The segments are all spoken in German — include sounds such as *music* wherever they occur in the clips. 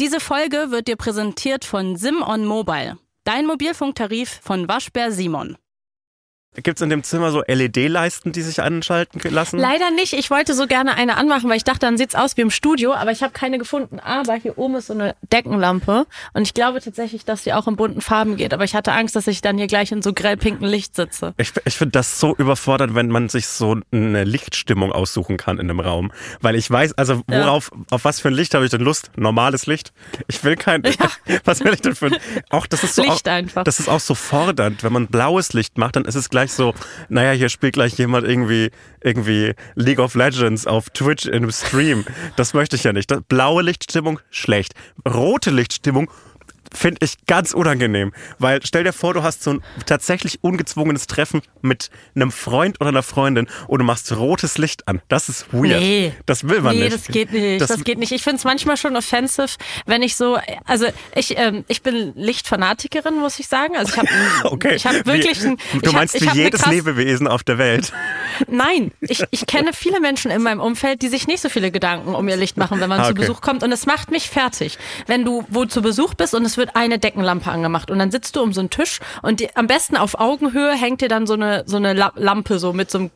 Diese Folge wird dir präsentiert von Simon Mobile, dein Mobilfunktarif von Waschbär Simon. Gibt es in dem Zimmer so LED-Leisten, die sich anschalten lassen? Leider nicht. Ich wollte so gerne eine anmachen, weil ich dachte, dann sieht's aus wie im Studio, aber ich habe keine gefunden. Aber hier oben ist so eine Deckenlampe und ich glaube tatsächlich, dass sie auch in bunten Farben geht. Aber ich hatte Angst, dass ich dann hier gleich in so grellpinken Licht sitze. Ich, ich finde das so überfordert, wenn man sich so eine Lichtstimmung aussuchen kann in einem Raum. Weil ich weiß, also worauf, ja. auf was für ein Licht habe ich denn Lust? Normales Licht? Ich will kein, ja. *laughs* was will ich denn für ein, auch das ist so, Licht auch, einfach. das ist auch so fordernd. Wenn man blaues Licht macht, dann ist es gleich gleich so, naja, hier spielt gleich jemand irgendwie, irgendwie League of Legends auf Twitch in einem Stream. Das möchte ich ja nicht. blaue Lichtstimmung, schlecht. Rote Lichtstimmung, finde ich ganz unangenehm. Weil stell dir vor, du hast so ein tatsächlich ungezwungenes Treffen mit einem Freund oder einer Freundin und du machst rotes Licht an. Das ist weird. Nee. Das will man nee, nicht. Nee, das geht nicht. Das, das geht nicht. Ich finde es manchmal schon offensive, wenn ich so, also ich, ähm, ich bin Lichtfanatikerin, muss ich sagen. Also ich habe *laughs* okay. ich hab wirklich ein, Du meinst hab, wie jedes Lebewesen auf der Welt? Nein, ich, ich kenne viele Menschen in meinem Umfeld, die sich nicht so viele Gedanken um ihr Licht machen, wenn man ah, okay. zu Besuch kommt. Und es macht mich fertig. Wenn du wo zu Besuch bist und es wird wird eine Deckenlampe angemacht. Und dann sitzt du um so einen Tisch und die, am besten auf Augenhöhe hängt dir dann so eine so eine Lampe so mit so einem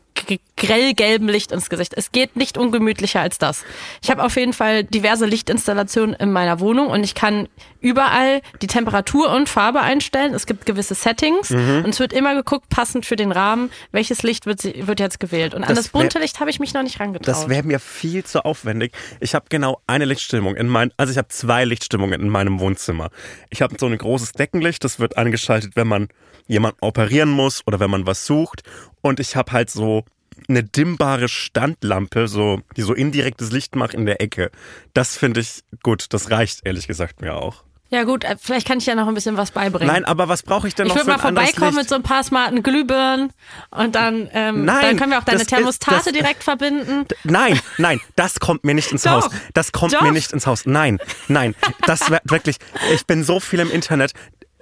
grellgelben Licht ins Gesicht. Es geht nicht ungemütlicher als das. Ich habe auf jeden Fall diverse Lichtinstallationen in meiner Wohnung und ich kann überall die Temperatur und Farbe einstellen. Es gibt gewisse Settings mhm. und es wird immer geguckt, passend für den Rahmen, welches Licht wird, wird jetzt gewählt. Und an das, das bunte Licht habe ich mich noch nicht rangetraut. Das wäre mir viel zu aufwendig. Ich habe genau eine Lichtstimmung in mein, also ich habe zwei Lichtstimmungen in meinem Wohnzimmer. Ich habe so ein großes Deckenlicht, das wird angeschaltet, wenn man jemanden operieren muss oder wenn man was sucht. Und ich habe halt so eine dimmbare Standlampe, so, die so indirektes Licht macht in der Ecke. Das finde ich gut. Das reicht ehrlich gesagt mir auch. Ja gut, äh, vielleicht kann ich ja noch ein bisschen was beibringen. Nein, aber was brauche ich denn ich noch für Ich würde mal vorbeikommen mit so ein paar smarten Glühbirnen und dann, ähm, nein, dann können wir auch deine Thermostate ist, das, direkt verbinden. Nein, nein, das kommt mir nicht ins Doch, Haus. Das kommt Doch. mir nicht ins Haus. Nein, nein, das wirklich, ich bin so viel im Internet,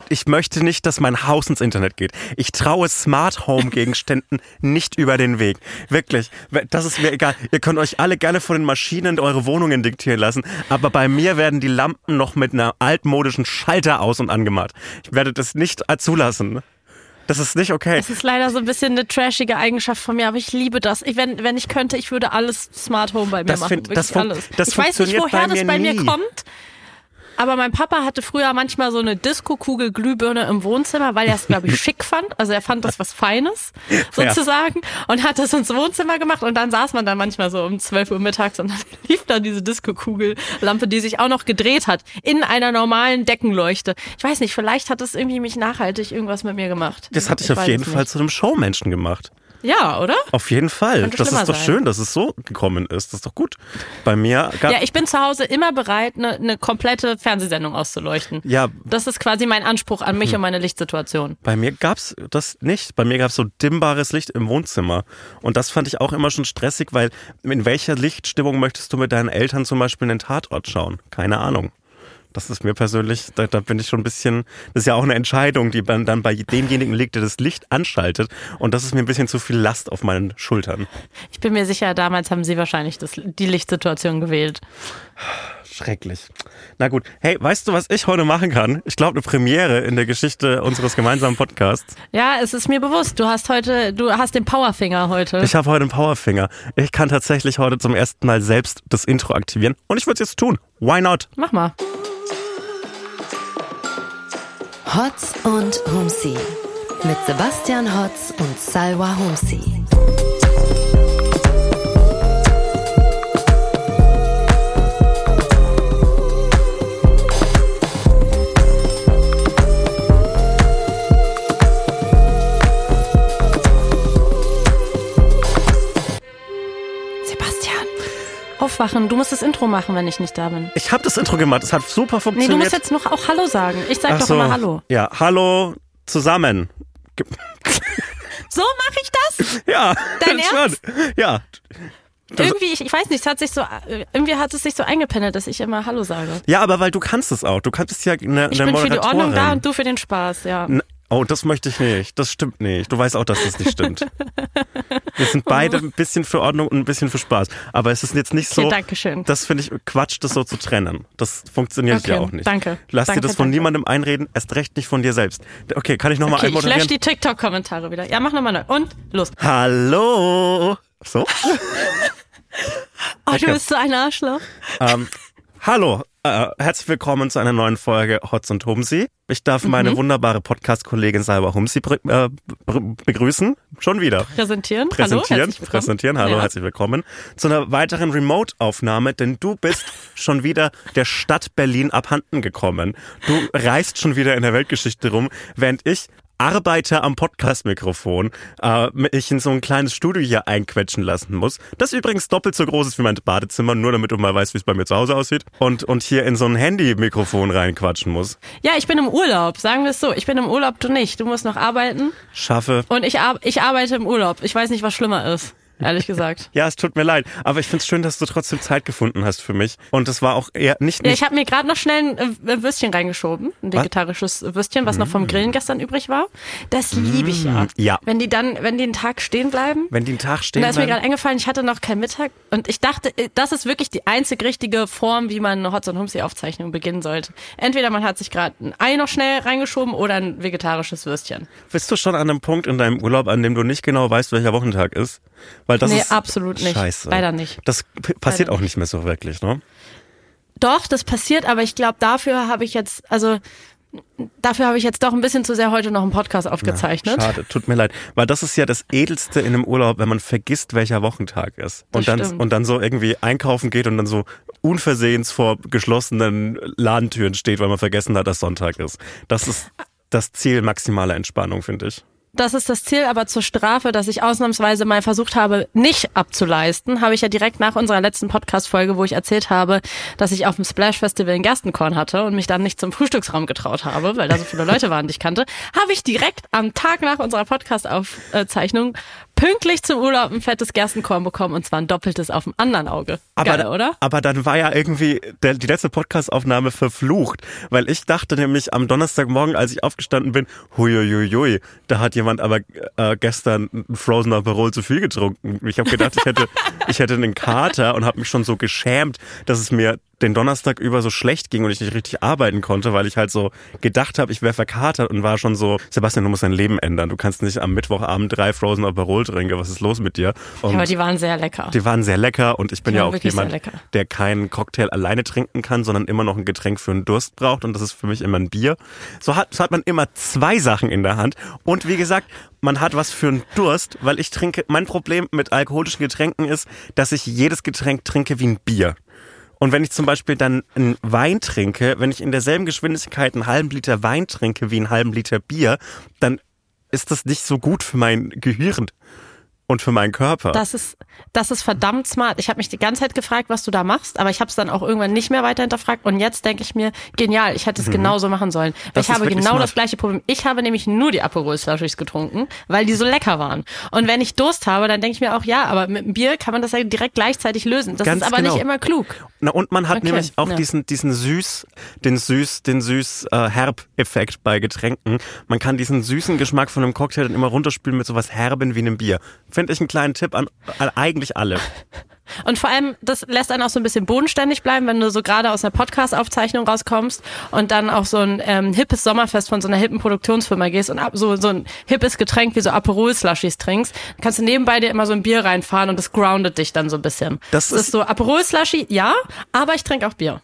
ich möchte nicht, dass mein Haus ins Internet geht. Ich traue Smart Home Gegenständen *laughs* nicht über den Weg. Wirklich. Das ist mir egal. Ihr könnt euch alle gerne von den Maschinen eure Wohnungen diktieren lassen. Aber bei mir werden die Lampen noch mit einer altmodischen Schalter aus und angemacht. Ich werde das nicht zulassen. Das ist nicht okay. Das ist leider so ein bisschen eine trashige Eigenschaft von mir, aber ich liebe das. Ich, wenn, wenn ich könnte, ich würde alles Smart Home bei mir das machen. Find, das alles. Das ich weiß nicht, woher bei das bei mir kommt. Aber mein Papa hatte früher manchmal so eine Disco-Kugel Glühbirne im Wohnzimmer, weil er es, glaube ich, *laughs* schick fand. Also er fand das was Feines, sozusagen. Ja. Und hat das ins Wohnzimmer gemacht. Und dann saß man da manchmal so um 12 Uhr mittags und dann *laughs* lief da diese Disco-Kugellampe, die sich auch noch gedreht hat, in einer normalen Deckenleuchte. Ich weiß nicht, vielleicht hat das irgendwie mich nachhaltig irgendwas mit mir gemacht. Das hatte ich, ich auf jeden Fall zu einem Showmenschen gemacht. Ja, oder? Auf jeden Fall. Könnte das ist doch sein. schön, dass es so gekommen ist. Das ist doch gut. Bei mir gab Ja, ich bin zu Hause immer bereit, eine, eine komplette Fernsehsendung auszuleuchten. Ja. Das ist quasi mein Anspruch an mich hm. und meine Lichtsituation. Bei mir gab's das nicht. Bei mir gab's so dimmbares Licht im Wohnzimmer. Und das fand ich auch immer schon stressig, weil in welcher Lichtstimmung möchtest du mit deinen Eltern zum Beispiel einen Tatort schauen? Keine Ahnung. Das ist mir persönlich, da, da bin ich schon ein bisschen, das ist ja auch eine Entscheidung, die dann, dann bei demjenigen liegt, der das Licht anschaltet. Und das ist mir ein bisschen zu viel Last auf meinen Schultern. Ich bin mir sicher, damals haben Sie wahrscheinlich das, die Lichtsituation gewählt. Schrecklich. Na gut. Hey, weißt du, was ich heute machen kann? Ich glaube, eine Premiere in der Geschichte unseres gemeinsamen Podcasts. Ja, es ist mir bewusst. Du hast heute, du hast den Powerfinger heute. Ich habe heute den Powerfinger. Ich kann tatsächlich heute zum ersten Mal selbst das Intro aktivieren. Und ich würde es jetzt tun. Why not? Mach mal. Hotz und Humsi mit Sebastian Hotz und Salwa Humsi. Aufwachen. Du musst das Intro machen, wenn ich nicht da bin. Ich habe das Intro gemacht. Es hat super funktioniert. Nee, du musst jetzt noch auch Hallo sagen. Ich sag Ach doch so. immer Hallo. Ja, Hallo zusammen. so mache ich das? Ja. Dein *laughs* Ernst? Schon. Ja. irgendwie, ich, ich weiß nicht, es hat sich so, irgendwie hat es sich so eingependelt, dass ich immer Hallo sage. Ja, aber weil du kannst es auch. Du kannst es ja eine, Ich eine bin für die Ordnung da und du für den Spaß, ja. Oh, das möchte ich nicht. Das stimmt nicht. Du weißt auch, dass das nicht stimmt. Wir sind beide ein bisschen für Ordnung und ein bisschen für Spaß. Aber es ist jetzt nicht so. Okay, Dankeschön. Das finde ich Quatsch, das so zu trennen. Das funktioniert Okay, ja auch nicht. danke. Lass Danke, dir das von danke. niemandem einreden, erst recht nicht von dir selbst. Okay, kann ich nochmal Okay, ich lösche einmoderieren? die TikTok-Kommentare wieder. Ja, mach nochmal neu. Und los. Hallo. So? *laughs* Oh, du Okay. bist so ein Arschloch. ähm, hallo. Äh, herzlich willkommen zu einer neuen Folge Hotz und Humsi. Ich darf meine Mhm. wunderbare Podcast-Kollegin Salva Humsi äh, begrüßen. Schon wieder. Präsentieren. Präsentieren, Hallo, präsentieren. Hallo, Ja. herzlich willkommen zu einer weiteren Remote-Aufnahme, denn du bist *laughs* schon wieder der Stadt Berlin abhanden gekommen. Du reist schon wieder in der Weltgeschichte rum, während ich arbeite am Podcast-Mikrofon, äh, mich in so ein kleines Studio hier einquetschen lassen muss. Das übrigens doppelt so groß ist wie mein Badezimmer, nur damit du mal weißt, wie es bei mir zu Hause aussieht. Und, und hier in so ein Handy-Mikrofon reinquatschen muss. Ja, ich bin im Urlaub. Sagen wir es so. Ich bin im Urlaub, du nicht. Du musst noch arbeiten. Schaffe. Und ich, ar ich arbeite im Urlaub. Ich weiß nicht, was schlimmer ist. Ehrlich gesagt. *laughs* Ja, es tut mir leid, aber ich find's schön, dass du trotzdem Zeit gefunden hast für mich. Und es war auch eher nicht, Ja, nicht ich habe mir gerade noch schnell ein äh, Würstchen reingeschoben, ein vegetarisches Würstchen, was noch vom Grillen gestern übrig war. Das liebe ich ja. Mm. Ja. Wenn die dann, wenn die einen Tag stehen bleiben. wenn die einen Tag Und stehen da ist mir bleiben. gerade eingefallen, ich hatte noch keinen Mittag und ich dachte, äh, das ist wirklich die einzig richtige Form, wie man eine Hotz und Humsi Aufzeichnung beginnen sollte. Entweder man hat sich gerade ein Ei noch schnell reingeschoben oder ein vegetarisches Würstchen. Bist du schon an einem Punkt in deinem Urlaub, an dem du nicht genau weißt, welcher Wochentag ist? Weil das Nee, ist absolut nicht. Scheiße. Leider nicht. Das passiert Leider auch nicht mehr so wirklich, ne? Doch, das passiert, aber ich glaube, dafür habe ich jetzt, also dafür habe ich jetzt doch ein bisschen zu sehr heute noch einen Podcast aufgezeichnet. Schade, tut mir leid. Weil das ist ja das Edelste in einem Urlaub, wenn man vergisst, welcher Wochentag ist. Und Das dann, stimmt. und dann so irgendwie einkaufen geht und dann so unversehens vor geschlossenen Ladentüren steht, weil man vergessen hat, dass Sonntag ist. Das ist das Ziel maximaler Entspannung, finde ich. Das ist das Ziel, aber zur Strafe, dass ich ausnahmsweise mal versucht habe, nicht abzuleisten, habe ich ja direkt nach unserer letzten Podcast-Folge, wo ich erzählt habe, dass ich auf dem Splash Festival in Gerstenkorn hatte und mich dann nicht zum Frühstücksraum getraut habe, weil da so viele Leute waren, die ich kannte, habe ich direkt am Tag nach unserer Podcast-Aufzeichnung pünktlich zum Urlaub ein fettes Gerstenkorn bekommen und zwar ein doppeltes auf dem anderen Auge. Aber, Geil, oder? aber dann war ja irgendwie der, die letzte Podcast-Aufnahme verflucht, weil ich dachte nämlich am Donnerstagmorgen, als ich aufgestanden bin, huiuiui, da hat jemand aber äh, gestern ein Frozen Aperol zu viel getrunken. Ich habe gedacht, ich hätte, ich hätte einen Kater und habe mich schon so geschämt, dass es mir den Donnerstag über so schlecht ging und ich nicht richtig arbeiten konnte, weil ich halt so gedacht habe, ich wäre verkatert und war schon so, Sebastian, du musst dein Leben ändern. Du kannst nicht am Mittwochabend drei Frozen Aperol trinken. Was ist los mit dir? Und aber die waren sehr lecker. die waren sehr lecker und ich bin ja auch jemand, der keinen Cocktail alleine trinken kann, sondern immer noch ein Getränk für einen Durst braucht und das ist für mich immer ein Bier. So hat, so hat man immer zwei Sachen in der Hand und wie gesagt, man hat was für einen Durst, weil ich trinke, mein Problem mit alkoholischen Getränken ist, dass ich jedes Getränk trinke wie ein Bier. Und wenn ich zum Beispiel dann einen Wein trinke, wenn ich in derselben Geschwindigkeit einen halben Liter Wein trinke wie einen halben Liter Bier, dann ist das nicht so gut für mein Gehirn und für meinen Körper. Das ist, das ist verdammt smart. Ich habe mich die ganze Zeit gefragt, was du da machst, aber ich habe es dann auch irgendwann nicht mehr weiter hinterfragt. Und jetzt denke ich mir, genial, ich hätte es genauso machen sollen. Mhm. Das ich habe genau smart. das gleiche Problem. Ich habe nämlich nur die Aperol Slushies getrunken, weil die so lecker waren. Und wenn ich Durst habe, dann denke ich mir auch, ja, aber mit dem Bier kann man das ja direkt gleichzeitig lösen. Das Ganz ist aber genau. nicht immer klug. Na, und man hat Okay, nämlich auch ja. diesen, diesen süß, den süß, den süß äh, Herb-Effekt bei Getränken. Man kann diesen süßen Geschmack von einem Cocktail dann immer runterspülen mit sowas Herben wie einem Bier. Finde ich einen kleinen Tipp an, an eigentlich alle. *laughs* Und vor allem, das lässt einen auch so ein bisschen bodenständig bleiben, wenn du so gerade aus einer Podcast-Aufzeichnung rauskommst und dann auf so ein ähm, hippes Sommerfest von so einer hippen Produktionsfirma gehst und ab, so, so ein hippes Getränk wie so Aperol-Slushies trinkst, dann kannst du nebenbei dir immer so ein Bier reinfahren und das groundet dich dann so ein bisschen. Das Das ist- ist so Aperol-Slushy, ja, aber ich trinke auch Bier.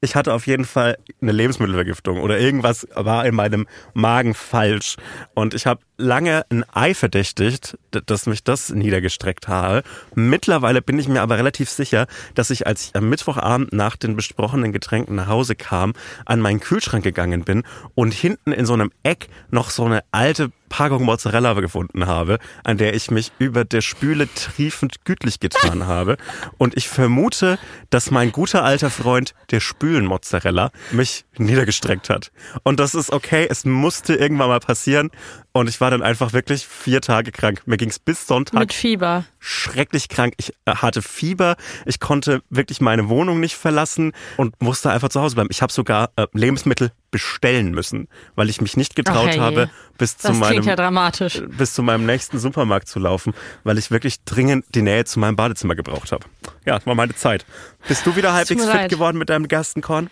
Ich hatte auf jeden Fall eine Lebensmittelvergiftung oder irgendwas war in meinem Magen falsch. Und ich habe lange ein Ei verdächtigt, dass mich das niedergestreckt habe. Mittlerweile bin ich mir aber relativ sicher, dass ich, als ich am Mittwochabend nach den besprochenen Getränken nach Hause kam, an meinen Kühlschrank gegangen bin und hinten in so einem Eck noch so eine alte Packung Mozzarella gefunden habe, an der ich mich über der Spüle triefend gütlich getan *laughs* habe. Und ich vermute, dass mein guter alter Freund, der Spülen-Mozzarella, mich niedergestreckt hat. Und das ist okay, es musste irgendwann mal passieren. Und ich war dann einfach wirklich vier Tage krank. Mir ging es bis Sonntag. Mit Fieber. Schrecklich krank. Ich äh, hatte Fieber. Ich konnte wirklich meine Wohnung nicht verlassen und musste einfach zu Hause bleiben. Ich habe sogar äh, Lebensmittel bestellen müssen, weil ich mich nicht getraut Ach, habe, bis das zu meinem ja dramatisch. bis zu meinem nächsten Supermarkt zu laufen, weil ich wirklich dringend die Nähe zu meinem Badezimmer gebraucht habe. Ja, das war meine Zeit. Bist du wieder halbwegs fit leid. geworden mit deinem Gerstenkorn?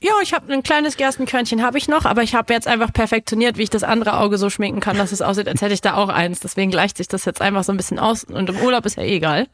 Ja, ich habe ein kleines Gerstenkörnchen habe ich noch, aber ich habe jetzt einfach perfektioniert, wie ich das andere Auge so schminken kann, dass es aussieht, als hätte ich da auch eins. Deswegen gleicht sich das jetzt einfach so ein bisschen aus. Und im Urlaub ist ja eh egal.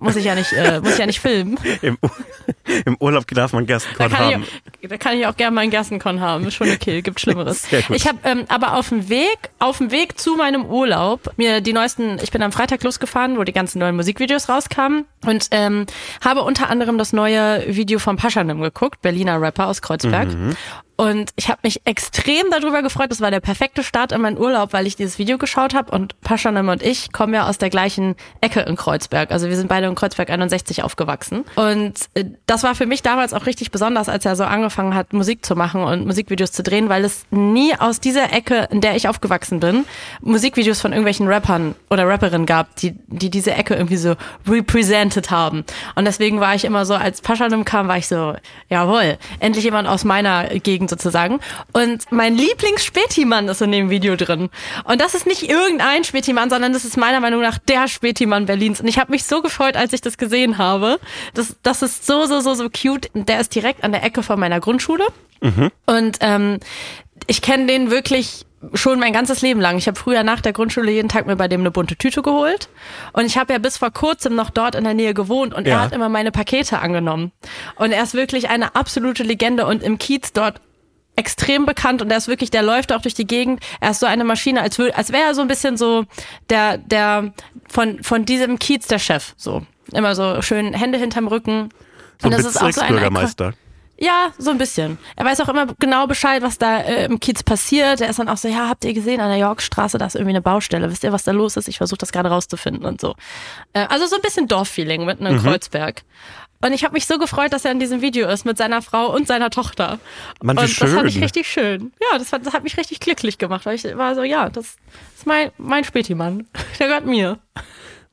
Muss ich ja nicht, äh, muss ich ja nicht filmen. Im, *laughs* Im Urlaub darf man Da Gerstenkorn kann, haben. ich, da kann ich auch gerne mal einen Gerstenkorn haben. Ist schon okay, gibt Schlimmeres. Ich habe ähm, aber auf dem Weg, auf dem Weg zu meinem Urlaub mir die neuesten, ich bin am Freitag losgefahren, wo die ganzen neuen Musikvideos rauskamen und ähm, habe unter anderem das neue Video von Paschanim geguckt, Berliner Rapper aus Kreuzberg. Mhm. Und ich habe mich extrem darüber gefreut. Das war der perfekte Start in meinen Urlaub, weil ich dieses Video geschaut habe. Und Paschanim und ich kommen ja aus der gleichen Ecke in Kreuzberg. Also wir sind beide in Kreuzberg 61 aufgewachsen. Und äh, das war für mich damals auch richtig besonders, als er so angefangen hat, Musik zu machen und Musikvideos zu drehen, weil es nie aus dieser Ecke, in der ich aufgewachsen bin, Musikvideos von irgendwelchen Rappern oder Rapperinnen gab, die, die diese Ecke irgendwie so represented haben. Und deswegen war ich immer so, als Paschanim kam, war ich so, jawohl, endlich jemand aus meiner Gegend sozusagen. Und mein Lieblings-Spätimann ist in dem Video drin. Und das ist nicht irgendein Spätimann, sondern das ist meiner Meinung nach der Spätimann Berlins. Und ich habe mich so gefreut, als ich das gesehen habe. Das, das ist so, so, so, so cute. Der ist direkt an der Ecke von meiner Grundschule. Und ähm, ich kenne den wirklich schon mein ganzes Leben lang. Ich habe früher nach der Grundschule jeden Tag mir bei dem eine bunte Tüte geholt. Und ich habe ja bis vor kurzem noch dort in der Nähe gewohnt und Ja. er hat immer meine Pakete angenommen. Und er ist wirklich eine absolute Legende und im Kiez dort extrem bekannt und er ist wirklich, der läuft auch durch die Gegend. Er ist so eine Maschine, als, wür- als wäre er so ein bisschen so der, der von, von diesem Kiez der Chef. So. Immer so schön Hände hinterm Rücken. So ein das ist auch so ein Bezirksbürgermeister. ja, so ein bisschen. Er weiß auch immer genau Bescheid, was da äh, im Kiez passiert. Er ist dann auch so, ja, habt ihr gesehen, an der Yorkstraße, da ist irgendwie eine Baustelle. Wisst ihr, was da los ist? Ich versuche das gerade rauszufinden und so. Äh, also so ein bisschen Dorffeeling mitten in Kreuzberg. Und ich habe mich so gefreut, dass er in diesem Video ist mit seiner Frau und seiner Tochter. Wie und das fand ich schön. richtig schön. Ja, das hat, das hat mich richtig glücklich gemacht, weil ich war so, ja, das ist mein, mein Spätimann. *laughs* Der gehört mir.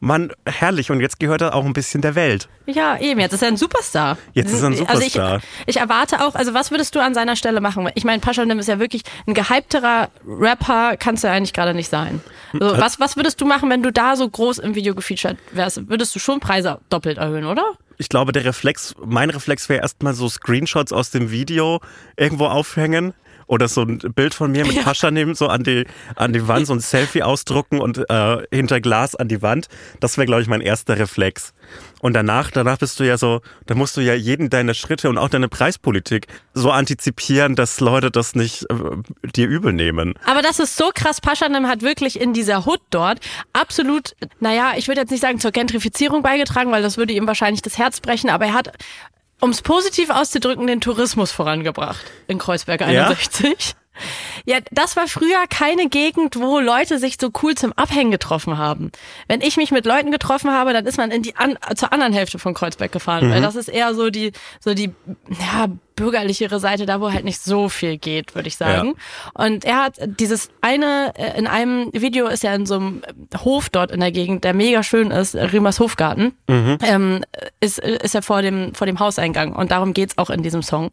Mann, herrlich. Und jetzt gehört er auch ein bisschen der Welt. Ja, eben, jetzt ist er ein Superstar. Jetzt ist er ein Also Superstar. ich, ich erwarte auch, also was würdest du an seiner Stelle machen? Ich meine, Paschanim ist ja wirklich ein gehypterer Rapper, kannst du ja eigentlich gerade nicht sein. Also, was, was würdest du machen, wenn du da so groß im Video gefeatured wärst? Würdest du schon Preise doppelt erhöhen, oder? Ich glaube, der Reflex, mein Reflex wäre erstmal so Screenshots aus dem Video irgendwo aufhängen. Oder so ein Bild von mir mit *laughs* Pascha nehmen, so an die, an die Wand, so ein Selfie ausdrucken und äh, hinter Glas an die Wand. Das wäre, glaube ich, mein erster Reflex. Und danach, danach bist du ja so, da musst du ja jeden deine Schritte und auch deine Preispolitik so antizipieren, dass Leute das nicht äh, dir übel nehmen. Aber das ist so krass. Paschanim hat wirklich in dieser Hood dort absolut, naja, ich würde jetzt nicht sagen zur Gentrifizierung beigetragen, weil das würde ihm wahrscheinlich das Herz brechen, aber er hat, um es positiv auszudrücken, den Tourismus vorangebracht in Kreuzberg 61. Ja, das war früher keine Gegend, wo Leute sich so cool zum Abhängen getroffen haben. Wenn ich mich mit Leuten getroffen habe, dann ist man in die an, zur anderen Hälfte von Kreuzberg gefahren, weil das ist eher so die so die ja, bürgerlichere Seite, da wo halt nicht so viel geht, würde ich sagen. Und er hat dieses eine äh, in einem Video ist er in so einem Hof dort in der Gegend, der mega schön ist, Rümers Hofgarten, ähm, ist ist er vor dem vor dem Hauseingang und darum geht's auch in diesem Song.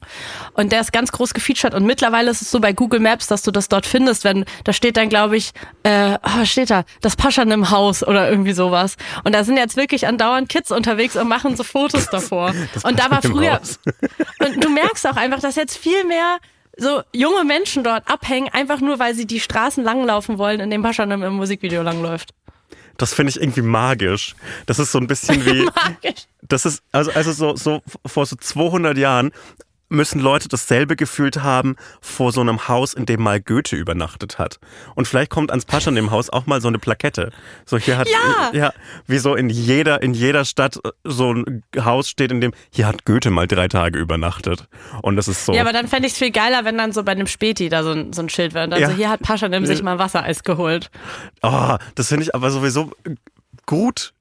Und der ist ganz groß gefeatured und mittlerweile ist es so bei Google Maps, dass du das dort findest, wenn da steht dann glaube ich, äh, oh, steht da, das Paschern im Haus oder irgendwie sowas. Und da sind jetzt wirklich andauernd Kids unterwegs und machen so Fotos *laughs* davor. und da war früher *laughs* und du merkst auch einfach, dass jetzt viel mehr so junge Menschen dort abhängen, einfach nur weil sie die Straßen langlaufen wollen, in dem Paschanam im Musikvideo langläuft. Das finde ich irgendwie magisch. Das ist so ein bisschen *laughs* wie, Magisch. das ist, also, also so, so vor so 200 Jahren müssen Leute dasselbe gefühlt haben vor so einem Haus, in dem mal Goethe übernachtet hat. Und vielleicht kommt ans Paschan dem Haus auch mal so eine Plakette. So hier hat, Ja. ja, wie so in jeder, in jeder Stadt so ein Haus steht, in dem, hier hat Goethe mal drei Tage übernachtet. Und das ist so. Ja, aber dann fände ich es viel geiler, wenn dann so bei einem Späti da so ein, so ein Schild wäre. Und dann Ja. so, hier hat Paschanim sich mal Wassereis geholt. Oh, das finde ich aber sowieso gut,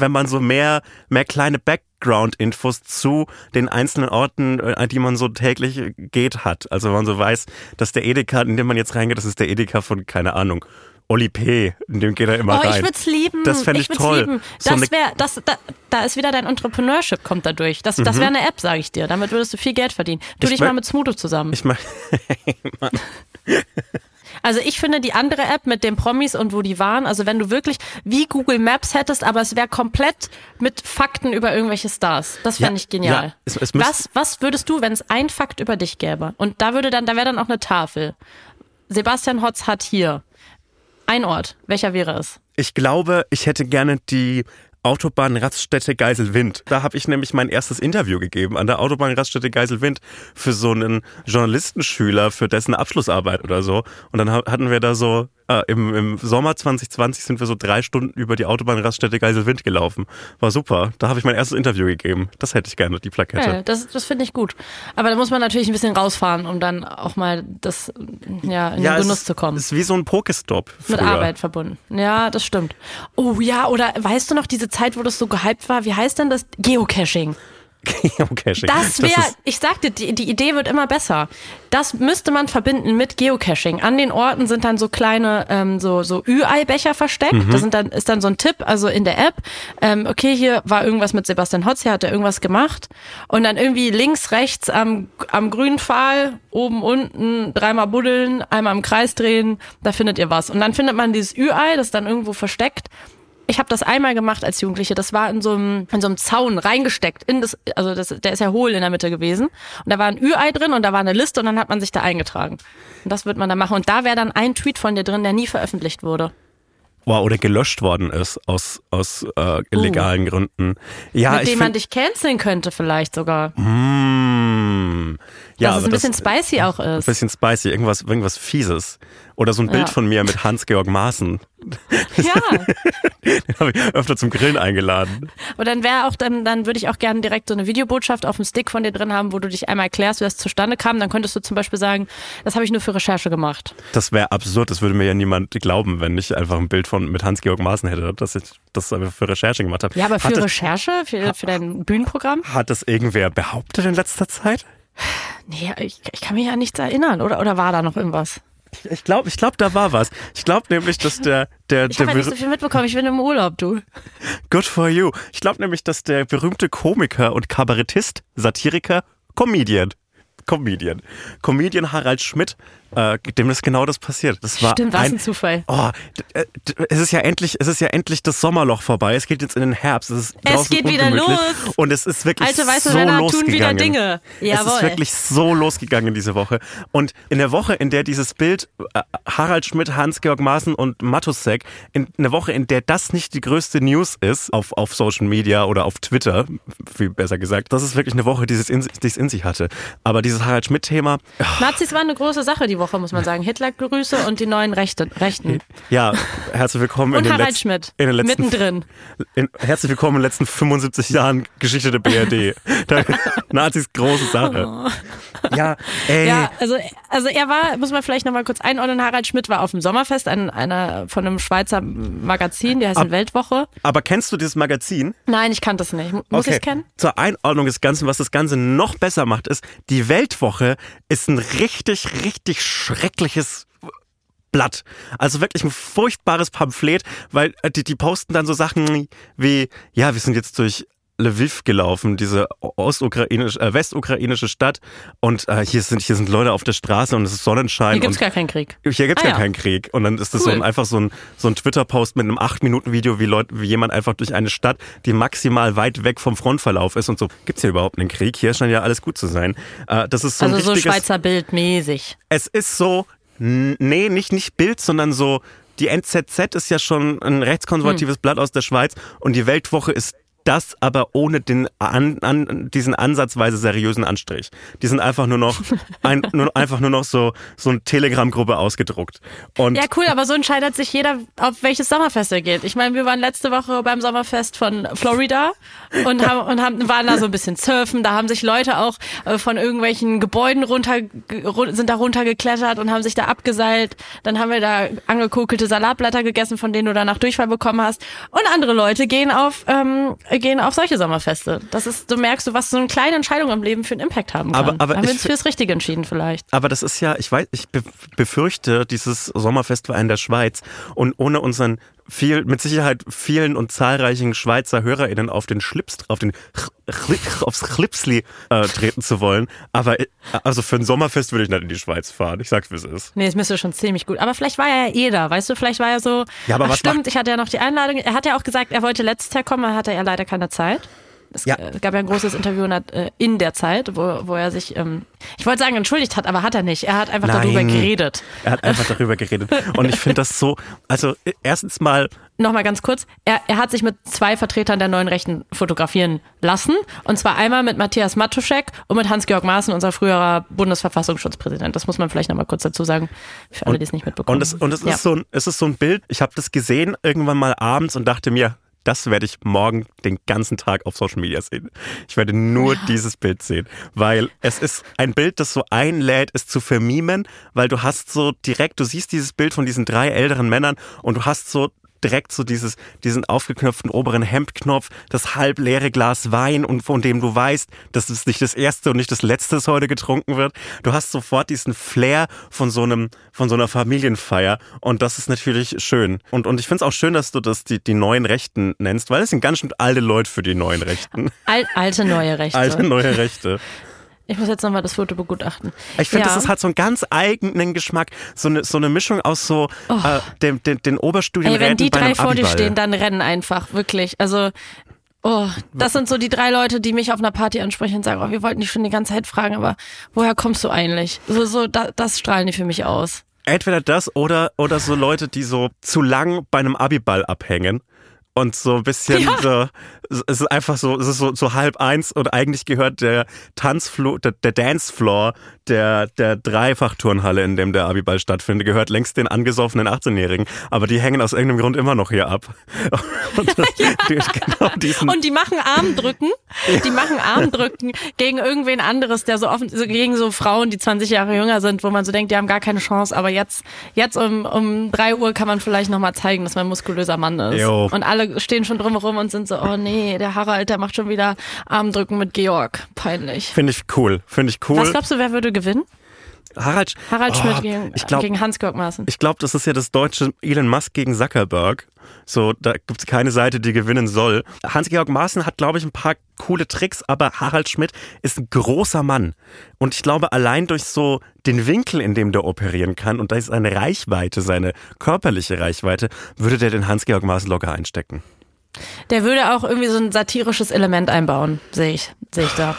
wenn man so mehr, mehr kleine Background-Infos zu den einzelnen Orten, äh, die man so täglich geht, hat. Also wenn man so weiß, dass der Edeka, in den man jetzt reingeht, das ist der Edeka von, keine Ahnung, Oli P., in dem geht er immer oh, rein. ich würde es lieben. Das fände ich, ich toll. Lieben. So das wäre, das, da, da ist wieder dein Entrepreneurship kommt da durch. Das, das wäre eine App, sage ich dir. Damit würdest du viel Geld verdienen. Tu Ich dich mein- mal mit Smudo zusammen. ich meine, *laughs* *laughs* Also ich finde die andere App mit den Promis und wo die waren, also wenn du wirklich wie Google Maps hättest, aber es wäre komplett mit Fakten über irgendwelche Stars. Das fände Ja, ich genial. ja, es- es was, was würdest du, wenn es ein Fakt über dich gäbe? Und da würde dann, da wäre dann auch eine Tafel. Sebastian Hotz hat hier ein Ort. Welcher wäre es? ich glaube, ich hätte gerne die Autobahnraststätte Geiselwind. Da habe ich nämlich mein erstes Interview gegeben an der Autobahnraststätte Geiselwind für so einen Journalistenschüler für dessen Abschlussarbeit oder so. Und dann ha- hatten wir da so äh, im, im Sommer 2020 sind wir so drei Stunden über die Autobahnraststätte Geiselwind gelaufen. War super. Da habe ich mein erstes Interview gegeben. Das hätte ich gerne, die Plakette. Ja, das das finde ich gut. Aber da muss man natürlich ein bisschen rausfahren, um dann auch mal das, ja, in den es Genuss ist, zu kommen. ist wie so ein Pokestop. Mit. Arbeit verbunden. Ja, das stimmt. Oh ja, oder weißt du noch diese Zeit, wo das so gehypt war? Wie heißt denn das? Geocaching. *laughs* Geocaching. Das wäre, ich sagte, die, die Idee wird immer besser. Das müsste man verbinden mit Geocaching. An den Orten sind dann so kleine, ähm, so, so Ü-Ei-Becher versteckt. Mhm. Da sind dann, ist dann so ein Tipp, also in der App, ähm, okay, hier war irgendwas mit Sebastian Hotz, hier hat er irgendwas gemacht. Und dann irgendwie links, rechts am, am grünen Pfahl, oben, unten, dreimal buddeln, einmal im Kreis drehen, da findet ihr was. Und dann findet man dieses Ü-Ei, das dann irgendwo versteckt. Ich habe das einmal gemacht als Jugendliche. Das war in so einem, in so einem Zaun reingesteckt. In das, also das, der ist ja hohl in der Mitte gewesen. Und da war ein Ü-Ei drin und da war eine Liste und dann hat man sich da eingetragen. Und das wird man dann machen. Und da wäre dann ein Tweet von dir drin, der nie veröffentlicht wurde. Wow, oder gelöscht worden ist aus, aus äh, illegalen Gründen. Ja, mit ich dem man dich canceln könnte vielleicht sogar. Mm, ja, dass es ein bisschen das, spicy auch ein ist. bisschen spicy, irgendwas, irgendwas Fieses. Oder so ein Bild Ja. von mir mit Hans-Georg Maaßen. *laughs* Ja. Den habe ich öfter zum Grillen eingeladen. Aber dann wäre auch, dann, dann würde ich auch gerne direkt so eine Videobotschaft auf dem Stick von dir drin haben, wo du dich einmal erklärst, wie das zustande kam. Dann könntest du zum Beispiel sagen, das habe ich nur für Recherche gemacht. Das wäre absurd, das würde mir ja niemand glauben, wenn ich einfach ein Bild von mit Hans-Georg Maaßen hätte, dass ich das einfach für Recherche gemacht habe. Ja, aber für hat, Recherche, für, für dein Bühnenprogramm? hat das irgendwer behauptet in letzter Zeit? Nee, ich, ich kann mich an nichts erinnern. Oder, oder war da noch irgendwas? Ich glaube, ich glaub, da war was. Ich glaube nämlich, dass der, der, Ich der habe ja nicht so viel mitbekommen. Ich bin im Urlaub, du. Good for you. Ich glaube nämlich, dass der berühmte Komiker und Kabarettist, Satiriker, Comedian, Comedian, Comedian Harald Schmidt, äh, dem ist genau das passiert. Das war Stimmt, was ein, ein Zufall. Oh, äh, es ist ja endlich, es ist ja endlich das Sommerloch vorbei. Es geht jetzt in den Herbst. Es, ist Es geht wieder los. Und es ist wirklich Alte weiße so Männer tun losgegangen. wieder Dinge. Es Jawohl. ist wirklich so losgegangen diese Woche. Und in der Woche, in der dieses Bild äh, Harald Schmidt, Hans-Georg Maaßen und Matusek, in einer Woche, in der das nicht die größte News ist auf, auf Social Media oder auf Twitter, viel besser gesagt, das ist wirklich eine Woche, die es in, die es in sich hatte. Aber dieses Harald Schmidt-Thema, Nazis waren eine große Sache die Woche, muss man sagen. Hitlergrüße und die neuen Rechte, Rechten. ja, herzlich willkommen in Und den Harald letzten, Schmidt. in den letzten Mittendrin. In, herzlich willkommen in den letzten 75 Jahren Geschichte der BRD. *laughs* Nazis große Sache. Ja, ey. Ja, also, also er war, muss man vielleicht nochmal kurz einordnen, Harald Schmidt war auf dem Sommerfest, ein, einer von einem Schweizer Magazin, der heißt Ab- Weltwoche. Aber kennst du dieses Magazin? Nein, ich kannte es nicht. Muss ich es kennen? Zur Einordnung des Ganzen, was das Ganze noch besser macht, ist, die Weltwoche ist ein richtig, richtig schreckliches Blatt. Also wirklich ein furchtbares Pamphlet, weil äh, die, die posten dann so Sachen wie, ja, wir sind jetzt durch Lviv gelaufen, diese ostukrainische, äh, westukrainische Stadt und äh, hier sind hier sind Leute auf der Straße und es ist Sonnenschein Hier gibt's gar keinen Krieg. hier gibt's Ah, gar ja. keinen Krieg. Und dann ist das so Cool. ein, einfach so ein, so ein Twitter-Post mit einem 8-Minuten-Video, wie Leute, wie jemand einfach durch eine Stadt, die maximal weit weg vom Frontverlauf ist und so. Gibt's hier überhaupt einen Krieg? Hier scheint ja alles gut zu sein. Äh, das ist so Also ein so Schweizer Bild mäßig. es ist so, nee, nicht, nicht Bild, sondern so, die NZZ ist ja schon ein Hm. rechtskonservatives Blatt aus der Schweiz und die Weltwoche ist das aber ohne den an, an, diesen ansatzweise seriösen Anstrich. Die sind einfach nur noch ein, *laughs* nur, einfach nur noch so so eine Telegram-Gruppe ausgedruckt. Und ja cool, aber so entscheidet sich jeder, auf welches Sommerfest er geht. Ich meine, wir waren letzte Woche beim Sommerfest von Florida und haben und haben waren da so ein bisschen surfen. Da haben sich Leute auch äh, von irgendwelchen Gebäuden runter sind da runtergeklettert und haben sich da abgeseilt. Dann haben wir da angekokelte Salatblätter gegessen, von denen du danach Durchfall bekommen hast. Und andere Leute gehen auf ähm, gehen auf solche Sommerfeste. Das ist, du merkst, du, was so eine kleine Entscheidung im Leben für einen Impact haben kann. Aber, aber haben wir uns fürs Richtige entschieden vielleicht. Aber das ist ja, ich weiß, ich befürchte, dieses Sommerfest war in der Schweiz und ohne unseren viel, mit Sicherheit vielen und zahlreichen Schweizer HörerInnen auf den Schlips, auf den aufs Schlipsli äh, treten zu wollen. Aber äh, also für ein Sommerfest würde ich nicht in die Schweiz fahren. Ich sag's, wie es ist. Nee, es müsste schon ziemlich gut. Aber vielleicht war er ja eh da, weißt du? Vielleicht war er so. Ja, aber ach, was stimmt, ich hatte ja noch die Einladung. Er hat ja auch gesagt, er wollte letztes Jahr kommen, aber hatte ja leider keine Zeit. Es Ja. äh, gab ja ein großes Interview in der, äh, in der Zeit, wo, wo er sich, ähm, ich wollte sagen, entschuldigt hat, aber hat er nicht. Er hat einfach darüber Nein. geredet. Er hat einfach darüber geredet. Und ich finde das so, also äh, erstens mal, Nochmal ganz kurz, er, er hat sich mit zwei Vertretern der neuen Rechten fotografieren lassen. Und zwar einmal mit Matthias Matuschek und mit Hans-Georg Maaßen, unser früherer Bundesverfassungsschutzpräsident. Das muss man vielleicht nochmal kurz dazu sagen, für alle, die es nicht mitbekommen Und es, und es, Ja. ist so ein, es ist so ein Bild, ich habe das gesehen irgendwann mal abends und dachte mir, das werde ich morgen den ganzen Tag auf Social Media sehen. Ich werde nur dieses Bild sehen, weil es ist ein Bild, das so einlädt, es zu vermimen, weil du hast so direkt, du siehst dieses Bild von diesen drei älteren Männern und du hast so direkt so dieses, diesen aufgeknöpften oberen Hemdknopf, das halb leere Glas Wein und von dem du weißt, dass es nicht das erste und nicht das letzte das heute getrunken wird. Du hast sofort diesen Flair von so einem, von so einer Familienfeier und das ist natürlich schön. Und, und ich finde es auch schön, dass du das die, die neuen Rechten nennst, weil es sind ganz schön alte Leute für die neuen Rechten. Al alte neue Rechte. Alte neue Rechte. *laughs* Ich muss jetzt nochmal das Foto begutachten. Ich finde, Ja. das hat so einen ganz eigenen Geschmack. So eine, so eine Mischung aus so äh, dem, den, den Ey, Oberstudienräten wenn die drei vor dir stehen, dann rennen einfach, wirklich. Also, oh, das sind so die drei Leute, die mich auf einer Party ansprechen und sagen, oh, wir wollten dich schon die ganze Zeit fragen, aber woher kommst du eigentlich? So, so, da, das strahlen die für mich aus. Entweder das oder, oder so Leute, die so zu lang bei einem Abiball abhängen und so ein bisschen so, es ist einfach so, es ist so, so halb eins und eigentlich gehört der Tanzfloor, der, der Dancefloor der, der Dreifachturnhalle, in dem der Abiball stattfindet, gehört längst den angesoffenen 18-Jährigen, aber die hängen aus irgendeinem Grund immer noch hier ab. *laughs* Und das, *laughs* die, genau diesen, Und die machen Armdrücken, die machen Armdrücken gegen irgendwen anderes, der so offen, so gegen so Frauen, die 20 Jahre jünger sind, wo man so denkt, die haben gar keine Chance, aber jetzt, jetzt um, um drei Uhr kann man vielleicht nochmal zeigen, dass man ein muskulöser Mann ist. Jo. Und alle stehen schon drumherum und sind so, oh nee, der Harald, der macht schon wieder Armdrücken mit Georg. Peinlich. finde ich cool, finde ich cool. Was glaubst du, wer würde gewinnen? Harald, Harald Oh, Schmidt gegen, glaub, gegen Hans-Georg Maaßen. Ich glaube, das ist ja das deutsche Elon Musk gegen Zuckerberg. So, da gibt es keine Seite, die gewinnen soll. Hans-Georg Maaßen hat, glaube ich, ein paar coole Tricks, aber Harald Schmidt ist ein großer Mann. Und ich glaube, allein durch so den Winkel, in dem der operieren kann und da ist seine Reichweite, seine körperliche Reichweite, würde der den Hans-Georg Maaßen locker einstecken. Der würde auch irgendwie so ein satirisches Element einbauen, sehe ich, sehe ich da.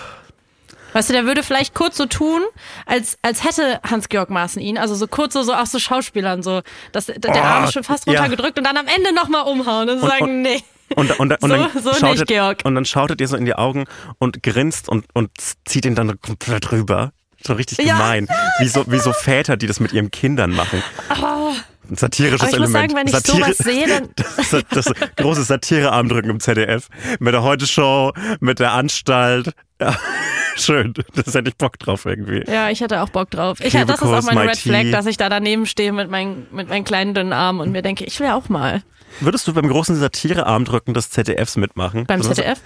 Weißt du, der würde vielleicht kurz so tun, als, als hätte Hans-Georg Maaßen ihn, also so kurz so, so auch so Schauspielern, so, dass der, der Oh, Arm ist schon fast ja. runtergedrückt und dann am Ende nochmal umhauen und, Und- sagen, und- nee. Und, und, und, So- dann so nicht, schautet, Georg. und dann schautet ihr so in die Augen und grinst und, und zieht ihn dann komplett rüber. So richtig Ja. gemein. Wie so, wie so Väter, die das mit ihren Kindern machen. Ein satirisches Aber ich muss Element. sagen, wenn ich Satire- sowas sehe, dann- *laughs* Das, das, das große Satirearmdrücken im ZDF. Mit der Heute-Show, mit der Anstalt. Ja, schön. Das hätte ich Bock drauf irgendwie. Ja, ich hätte auch Bock drauf. Ich, das ist auch meine my Red Flag, tea. dass ich da daneben stehe mit meinen, mit meinen kleinen dünnen Armen und mir denke, ich will auch mal. Würdest du beim großen Satirearmdrücken des ZDFs mitmachen? Beim Also, ZDF?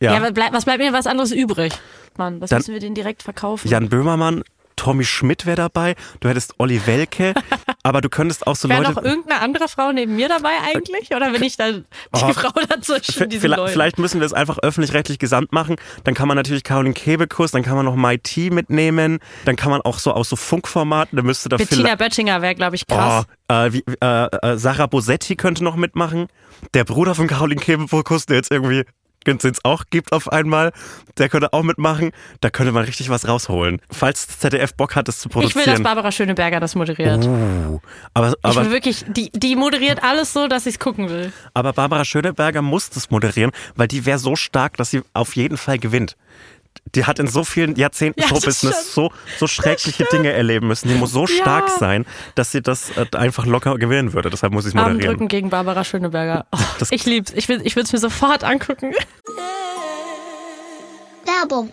Ja. Ja, was bleibt, mir was anderes übrig? Mann, was Dann- müssen wir den direkt verkaufen? Jan Böhmermann, Tommy Schmidt wäre dabei, du hättest Olli Welke, *laughs* aber du könntest auch so Wäre Leute. noch irgendeine andere Frau neben mir dabei eigentlich? Oder bin ich dann die Oh. *laughs* Frau dazwischen diesen vielleicht, Leuten? vielleicht müssen wir es einfach öffentlich-rechtlich gesamt machen. Dann kann man natürlich Caroline Kebekus, dann kann man noch My T mitnehmen, dann kann man auch so aus so Funkformaten, da müsste da Bettina. Böttinger wäre, glaube ich, krass. Oh, äh, wie, äh, äh, Sarah Bosetti könnte noch mitmachen. Der Bruder von Caroline Kebekus, der jetzt irgendwie den es auch gibt auf einmal. Der könnte auch mitmachen. Da könnte man richtig was rausholen. Falls ZDF Bock hat, das zu produzieren. Ich will, dass Barbara Schöneberger das moderiert. Uh, aber, aber, ich will wirklich, die, die moderiert alles so, dass ich es gucken will. Aber Barbara Schöneberger muss das moderieren, weil die wäre so stark, dass sie auf jeden Fall gewinnt die hat in so vielen Jahrzehnten ja, Showbusiness so, so schreckliche Dinge erleben müssen. Die muss so ja. stark sein, dass sie das äh, einfach locker gewinnen würde. Deshalb muss ich es moderieren. Armdrücken gegen Barbara Schöneberger. *laughs* Oh, ich lieb's. Ich will es mir sofort angucken. Werbung.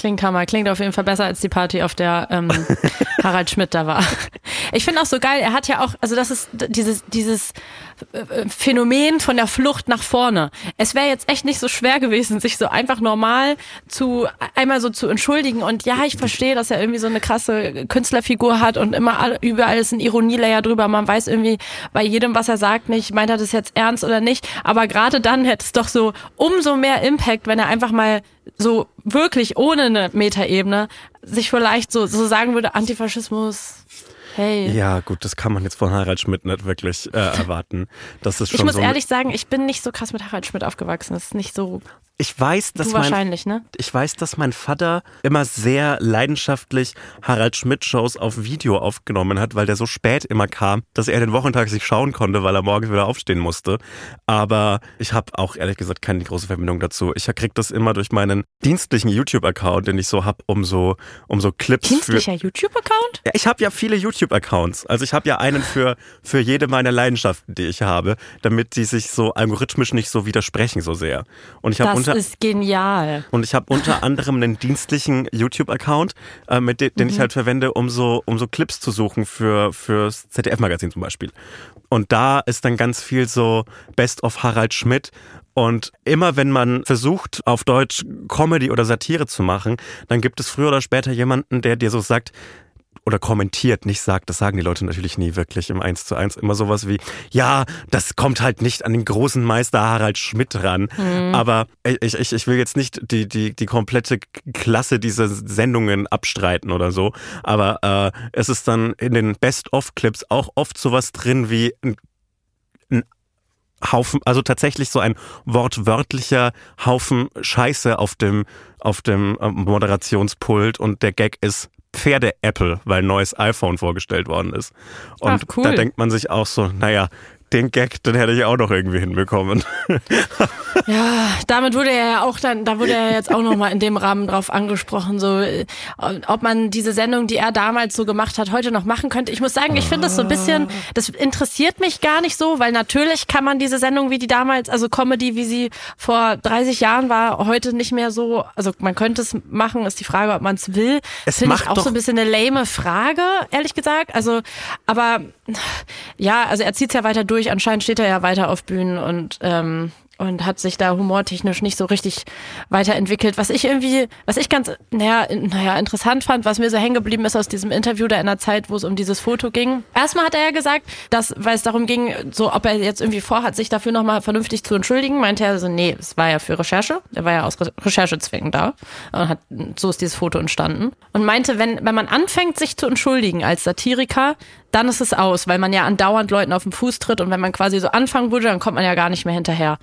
Klingt Hammer, klingt auf jeden Fall besser als die Party, auf der ähm, *laughs* Harald Schmidt da war. Ich finde auch so geil, er hat ja auch, also das ist dieses, dieses äh, Phänomen von der Flucht nach vorne. Es wäre jetzt echt nicht so schwer gewesen, sich so einfach normal zu, einmal so zu entschuldigen und ja, ich verstehe, dass er irgendwie so eine krasse Künstlerfigur hat und immer überall ist ein Ironielayer drüber. Man weiß irgendwie bei jedem, was er sagt, nicht, meint er das jetzt ernst oder nicht. Aber gerade dann hätte es doch so umso mehr Impact, wenn er einfach mal so wirklich ohne eine Metaebene sich vielleicht so, so sagen würde, Antifaschismus, Hey. Ja, gut, das kann man jetzt von Harald Schmidt nicht wirklich äh, erwarten. Das ist schon ich muss so ehrlich sagen, ich bin nicht so krass mit Harald Schmidt aufgewachsen. Das ist nicht so ich weiß, dass du mein, wahrscheinlich, ne? Ich weiß, dass mein Vater immer sehr leidenschaftlich Harald Schmidt Shows auf Video aufgenommen hat, weil der so spät immer kam, dass er den Wochentag sich schauen konnte, weil er morgens wieder aufstehen musste. Aber ich habe auch ehrlich gesagt keine große Verbindung dazu. Ich krieg das immer durch meinen dienstlichen YouTube-Account, den ich so hab, um so um so Clips Dienstlicher YouTube-Account? Ja, ich habe ja viele YouTube-Accounts. Also ich habe ja einen für für jede meiner Leidenschaften, die ich habe, damit die sich so algorithmisch nicht so widersprechen so sehr. Und ich habe unter unter, ist genial. Und ich habe unter *laughs* anderem einen dienstlichen YouTube-Account, äh, mit dem, den mhm. ich halt verwende, um so, um so Clips zu suchen für fürs ZDF-Magazin zum Beispiel. Und da ist dann ganz viel so Best of Harald Schmidt und immer wenn man versucht, auf Deutsch Comedy oder Satire zu machen, dann gibt es früher oder später jemanden, der dir so sagt, oder kommentiert, nicht sagt, das sagen die Leute natürlich nie wirklich im Eins zu Eins, immer sowas wie, ja, das kommt halt nicht an den großen Meister Harald Schmidt ran, mhm. aber ich, ich, ich will jetzt nicht die, die, die komplette Klasse dieser Sendungen abstreiten oder so, aber äh, es ist dann in den Best-of-Clips auch oft sowas drin wie ein, ein Haufen, also tatsächlich so ein wortwörtlicher Haufen Scheiße auf dem, auf dem äh, Moderationspult und der Gag ist Pferde-Apple, weil ein neues iPhone vorgestellt worden ist. Und Ach, cool. da denkt man sich auch so, naja, den Gag, den hätte ich auch noch irgendwie hinbekommen. Ja, damit wurde er ja auch dann, da wurde er jetzt auch nochmal in dem Rahmen drauf angesprochen, so, äh, ob man diese Sendung, die er damals so gemacht hat, heute noch machen könnte. Ich muss sagen, ich finde das so ein bisschen, das interessiert mich gar nicht so, weil natürlich kann man diese Sendung, wie die damals, also Comedy, wie sie vor 30 Jahren war, heute nicht mehr so, also man könnte es machen, ist die Frage, ob man es will. Es finde ich auch so ein bisschen eine lame Frage, ehrlich gesagt. Also, aber ja, also er zieht es ja weiter durch. Anscheinend steht er ja weiter auf Bühnen und ähm, und hat sich da humortechnisch nicht so richtig weiterentwickelt. Was ich irgendwie, was ich ganz, naja, naja, interessant fand, was mir so hängen geblieben ist aus diesem Interview da in der Zeit, wo es um dieses Foto ging. Erstmal hat er ja gesagt, dass, weil es darum ging, so, ob er jetzt irgendwie vorhat, sich dafür nochmal vernünftig zu entschuldigen, meinte er so, nee, es war ja für Recherche. Er war ja aus Recherchezwecken da. Und hat, so ist dieses Foto entstanden. Und meinte, wenn, wenn man anfängt, sich zu entschuldigen als Satiriker, dann ist es aus, weil man ja andauernd Leuten auf den Fuß tritt und wenn man quasi so anfangen würde, dann kommt man ja gar nicht mehr hinterher.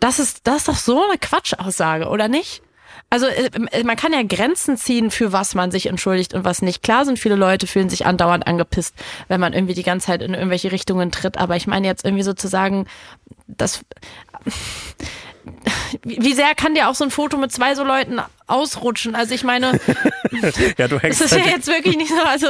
Das ist, das ist doch so eine Quatschaussage, oder nicht? Also äh, äh, man kann ja Grenzen ziehen, für was man sich entschuldigt und was nicht. Klar sind viele Leute, fühlen sich andauernd angepisst, wenn man irgendwie die ganze Zeit in irgendwelche Richtungen tritt. Aber ich meine jetzt irgendwie sozusagen, das *laughs* wie sehr kann dir auch so ein Foto mit zwei so Leuten ausrutschen? Also ich meine, *laughs* ja, du hängst das ist ja halt jetzt wirklich nicht so. Also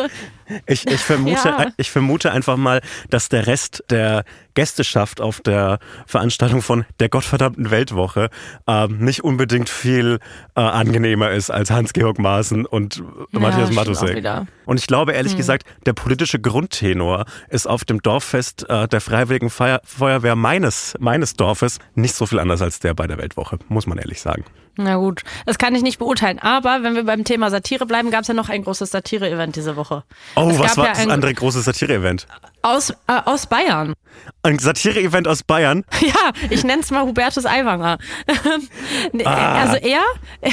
ich, ich vermute, ja. ich vermute einfach mal, dass der Rest der Gästeschaft auf der Veranstaltung von der gottverdammten Weltwoche äh, nicht unbedingt viel äh, angenehmer ist als Hans-Georg Maaßen und ja, Matthias Matusek. Und ich glaube ehrlich hm. gesagt, der politische Grundtenor ist auf dem Dorffest äh, der Freiwilligen Feuer Feuerwehr meines, meines Dorfes nicht so viel anders als der bei der Weltwoche, muss man ehrlich sagen. Na gut, das kann ich nicht beurteilen. Aber wenn wir beim Thema Satire bleiben, gab es ja noch ein großes Satire-Event diese Woche. Oh, es was war ja das andere große Satire-Event? Aus, äh, aus Bayern. Ein Satire-Event aus Bayern? *laughs* Ja, ich nenne es mal Hubertus Aiwanger. *laughs* ah. Also er... *laughs*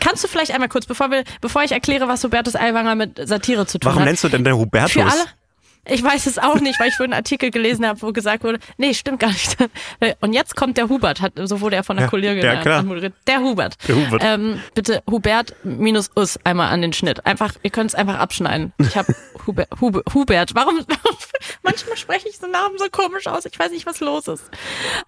Kannst du vielleicht einmal kurz, bevor, wir, bevor ich erkläre, was Hubertus Aiwanger mit Satire zu tun Warum hat. Warum nennst du denn den Hubertus? Für alle, ich weiß es auch nicht, weil ich vorhin einen Artikel gelesen habe, wo gesagt wurde, nee, stimmt gar nicht. *laughs* Und jetzt kommt der Hubert, hat, so wurde er von der ja, Kollegin ja, klar. Der Hubert. Der Hubert. Ähm, bitte Hubert minus Us einmal an den Schnitt. Einfach, ihr könnt es einfach abschneiden. Ich habe *laughs* Hubert, Hubert, *laughs* Hubert. Warum, manchmal spreche ich so Namen so komisch aus. Ich weiß nicht, was los ist.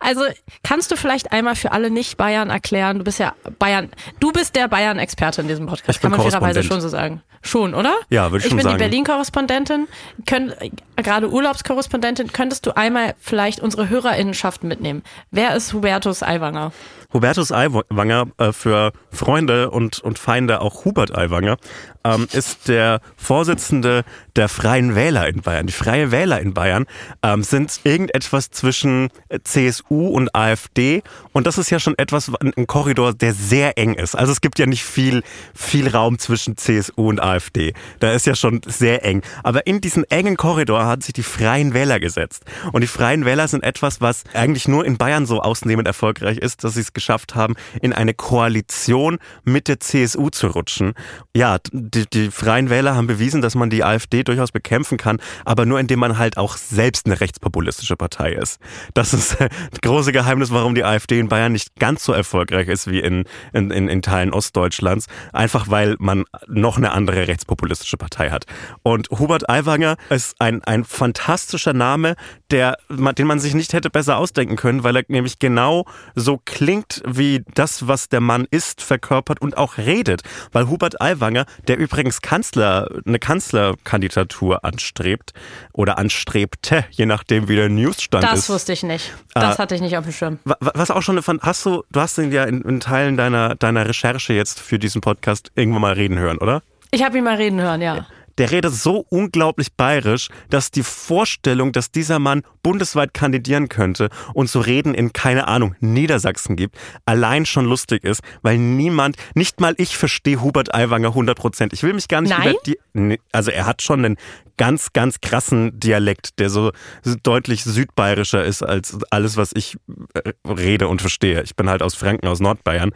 Also, kannst du vielleicht einmal für alle Nicht-Bayern erklären, du bist ja Bayern, du bist der Bayern-Experte in diesem Podcast, kann man fairerweise schon so sagen. Schon, oder? Ja, würde ich, ich schon sagen. Ich bin die Berlin-Korrespondentin. Gerade Urlaubskorrespondentin. Könntest du einmal vielleicht unsere Hörerinnenschaft mitnehmen? Wer ist Hubertus Aiwanger? Hubertus Aiwanger, äh, für Freunde und, und Feinde auch Hubert Aiwanger, ähm, ist der Vorsitzende der Freien Wähler in Bayern. Die Freie Wähler in Bayern ähm, sind irgendetwas zwischen CSU und AfD und das ist ja schon etwas, ein Korridor, der sehr eng ist. Also es gibt ja nicht viel, viel Raum zwischen CSU und AfD. Da ist ja schon sehr eng. Aber in diesen engen Korridor hat sich die Freien Wähler gesetzt. Und die Freien Wähler sind etwas, was eigentlich nur in Bayern so ausnehmend erfolgreich ist, dass sie es geschafft haben, in eine Koalition mit der CSU zu rutschen. Ja, die, die Freien Wähler haben bewiesen, dass man die AfD durchaus bekämpfen kann, aber nur indem man halt auch selbst eine rechtspopulistische Partei ist. Das ist *laughs* das große Geheimnis, warum die AfD in Bayern nicht ganz so erfolgreich ist wie in, in, in, in Teilen Ostdeutschlands. Einfach weil man noch eine andere rechtspopulistische Partei hat. Und Hubert Aiwanger ist ein, ein fantastischer Name, der, den man sich nicht hätte besser ausdenken können, weil er nämlich genau so klingt wie das, was der Mann ist, verkörpert und auch redet. Weil Hubert Aiwanger, der übrigens Kanzler, eine Kanzlerkandidatur anstrebt oder anstrebte, je nachdem wie der Newsstand das ist. Das wusste ich nicht. Das äh, hatte ich nicht auf dem Schirm. Was auch schon von, hast du, du hast ihn ja in, in Teilen deiner, deiner Recherche jetzt für diesen Podcast irgendwann mal reden hören, oder? Ich habe ihn mal reden hören, ja der redet so unglaublich bayerisch, dass die Vorstellung, dass dieser Mann bundesweit kandidieren könnte und zu reden in, keine Ahnung, Niedersachsen gibt, allein schon lustig ist, weil niemand, nicht mal ich verstehe Hubert Aiwanger 100 Prozent. Ich will mich gar nicht Nein? über die, also er hat schon einen ganz, ganz krassen Dialekt, der so deutlich südbayerischer ist als alles, was ich äh, rede und verstehe. Ich bin halt aus Franken, aus Nordbayern.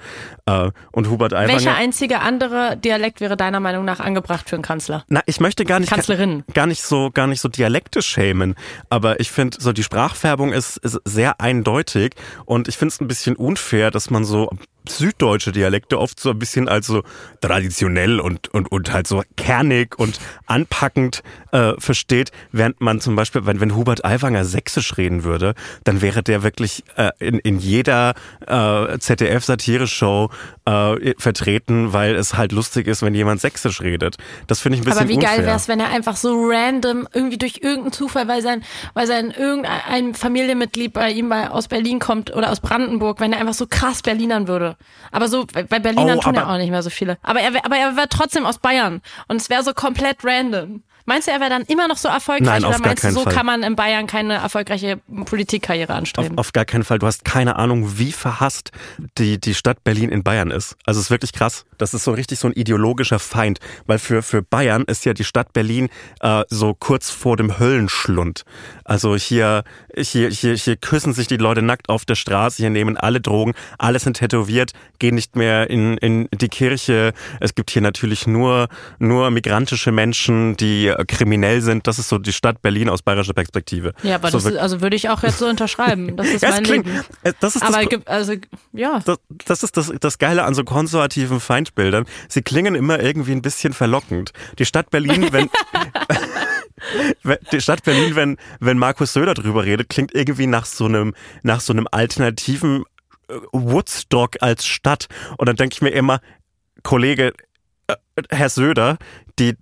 Äh, und Hubert Aiwanger. Welcher einzige andere Dialekt wäre deiner Meinung nach angebracht für einen Kanzler? Na, ich möchte gar nicht, Kanzlerin. gar nicht so, gar nicht so Dialekte schämen, aber ich finde, so die Sprachfärbung ist, ist sehr eindeutig und ich finde es ein bisschen unfair, dass man so süddeutsche Dialekte oft so ein bisschen als so traditionell und, und, und halt so kernig und anpackend äh, versteht, während man zum Beispiel, wenn, wenn Hubert Aiwanger sächsisch reden würde, dann wäre der wirklich äh, in, in jeder äh, ZDF-Satire-Show äh, vertreten, weil es halt lustig ist, wenn jemand sächsisch redet. Das finde ich ein bisschen Aber wie unfair. geil wäre es, wenn er einfach so random, irgendwie durch irgendeinen Zufall, weil sein, weil sein irgendein Familienmitglied bei ihm bei, aus Berlin kommt oder aus Brandenburg, wenn er einfach so krass Berlinern würde. Aber so, bei Berlinern Oh, tun ja auch nicht mehr so viele. Aber er, aber er wäre trotzdem aus Bayern. Und es wäre so komplett random. Meinst du, er wäre dann immer noch so erfolgreich? Nein, auf oder gar meinst du, so Fall. kann man in Bayern keine erfolgreiche Politikkarriere Auf, anstreben? auf gar keinen Fall. Du hast keine Ahnung, wie verhasst die, die Stadt Berlin in Bayern ist. Also es ist wirklich krass. Das ist so richtig so ein ideologischer Feind. Weil für, für Bayern ist ja die Stadt Berlin äh, so kurz vor dem Höllenschlund. Also hier, hier, hier, hier küssen sich die Leute nackt auf der Straße, hier nehmen alle Drogen, alle sind tätowiert, gehen nicht mehr in, in die Kirche. Es gibt hier natürlich nur, nur migrantische Menschen, die kriminell sind. Das ist so die Stadt Berlin aus bayerischer Perspektive. ja, aber so das ist, also würde ich auch jetzt so unterschreiben. *laughs* Das ist Ja, mein klingt, Leben. äh, das ist das Aber gibt- also ja. das, das ist das, das Geile an so konservativen Feindbildern. Sie klingen immer irgendwie ein bisschen verlockend. Die Stadt Berlin, wenn- *laughs* *laughs* die Stadt Berlin, wenn, wenn Markus Söder drüber redet, klingt irgendwie nach so einem, nach so einem alternativen äh, Woodstock als Stadt. Und dann denke ich mir immer, Kollege, äh, Herr Söder, die,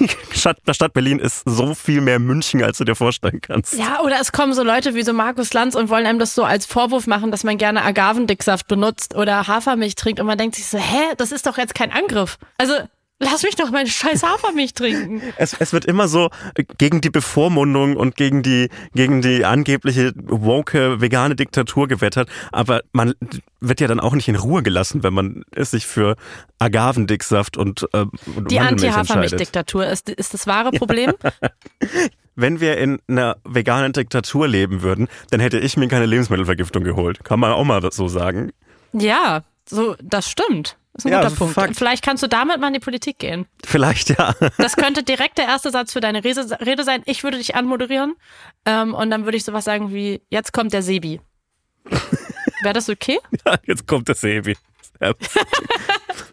die Stadt, der Stadt Berlin ist so viel mehr München, als du dir vorstellen kannst. Ja, oder es kommen so Leute wie so Markus Lanz und wollen einem das so als Vorwurf machen, dass man gerne Agavendicksaft benutzt oder Hafermilch trinkt und man denkt sich so, hä, das ist doch jetzt kein Angriff. Also, lass mich doch meine scheiß Hafermilch trinken. Es, es wird immer so gegen die Bevormundung und gegen die, gegen die angebliche woke vegane Diktatur gewettert, aber man wird ja dann auch nicht in Ruhe gelassen, wenn man es sich für Agavendicksaft und, äh, und Die. Anti-Hafermilch-Diktatur ist, ist das wahre Problem. *laughs* Wenn wir in einer veganen Diktatur leben würden, dann hätte ich mir keine Lebensmittelvergiftung geholt. Kann man auch mal so sagen. Ja, so, das stimmt. Das ist ein Ja, guter Punkt. Fakt. Vielleicht kannst du damit mal in die Politik gehen. Vielleicht ja. *laughs* Das könnte direkt der erste Satz für deine Rede, sein. Ich würde dich anmoderieren ähm, und dann würde ich sowas sagen wie, jetzt kommt der Sebi. *laughs* Wäre das okay? Jetzt kommt der Sebi.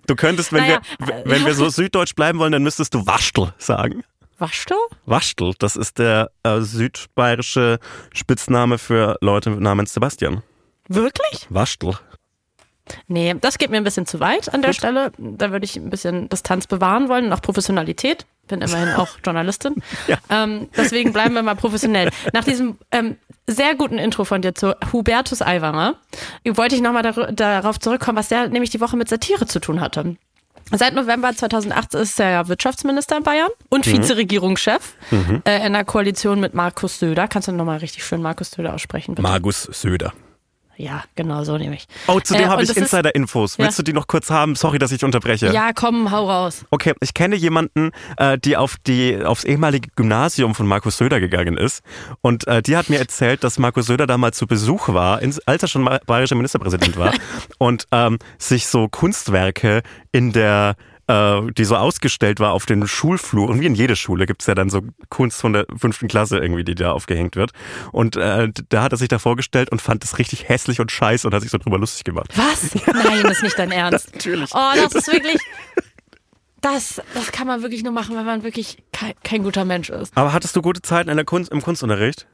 Du könntest, wenn, Naja, wir, äh, wenn wir so süddeutsch bleiben wollen, dann müsstest du Waschtel sagen. Waschst du? Waschtel, das ist der äh, südbayerische Spitzname für Leute namens Sebastian. Wirklich? Waschtel. Nee, das geht mir ein bisschen zu weit an der Stelle. Da würde ich ein bisschen Distanz bewahren wollen und auch Professionalität. Bin immerhin *laughs* auch Journalistin. Ja. ähm, deswegen bleiben wir mal professionell. Nach diesem ähm, sehr guten Intro von dir zu Hubertus Aiwanger wollte ich nochmal dar darauf zurückkommen, was der nämlich die Woche mit Satire zu tun hatte. Seit November 2008 ist er ja Wirtschaftsminister in Bayern und Vizeregierungschef äh, in einer Koalition mit Markus Söder. Kannst du nochmal richtig schön Markus Söder aussprechen? Bitte? Magus Söder. Ja, genau so nämlich. Oh, zudem Äh, habe ich Insider-Infos. Willst Ja. du die noch kurz haben? Sorry, dass ich unterbreche. Ja, komm, hau raus. Okay, ich kenne jemanden, äh, die auf die aufs ehemalige Gymnasium von Markus Söder gegangen ist und äh, die hat mir erzählt, dass Markus Söder da mal zu Besuch war, als er schon bayerischer Ministerpräsident war *laughs* und ähm, sich so Kunstwerke in der äh, die so ausgestellt war auf den Schulfluren, wie in jeder Schule gibt's ja dann so Kunst von der fünften Klasse irgendwie, die da aufgehängt wird. Und äh, da hat er sich da vorgestellt und fand es richtig hässlich und scheiße und hat sich so drüber lustig gemacht. Was? *laughs* Nein, das ist nicht dein Ernst. Natürlich. Oh, das ist wirklich. Das, das kann man wirklich nur machen, wenn man wirklich kein, kein guter Mensch ist. Aber hattest du gute Zeiten in der Kunst, im Kunstunterricht?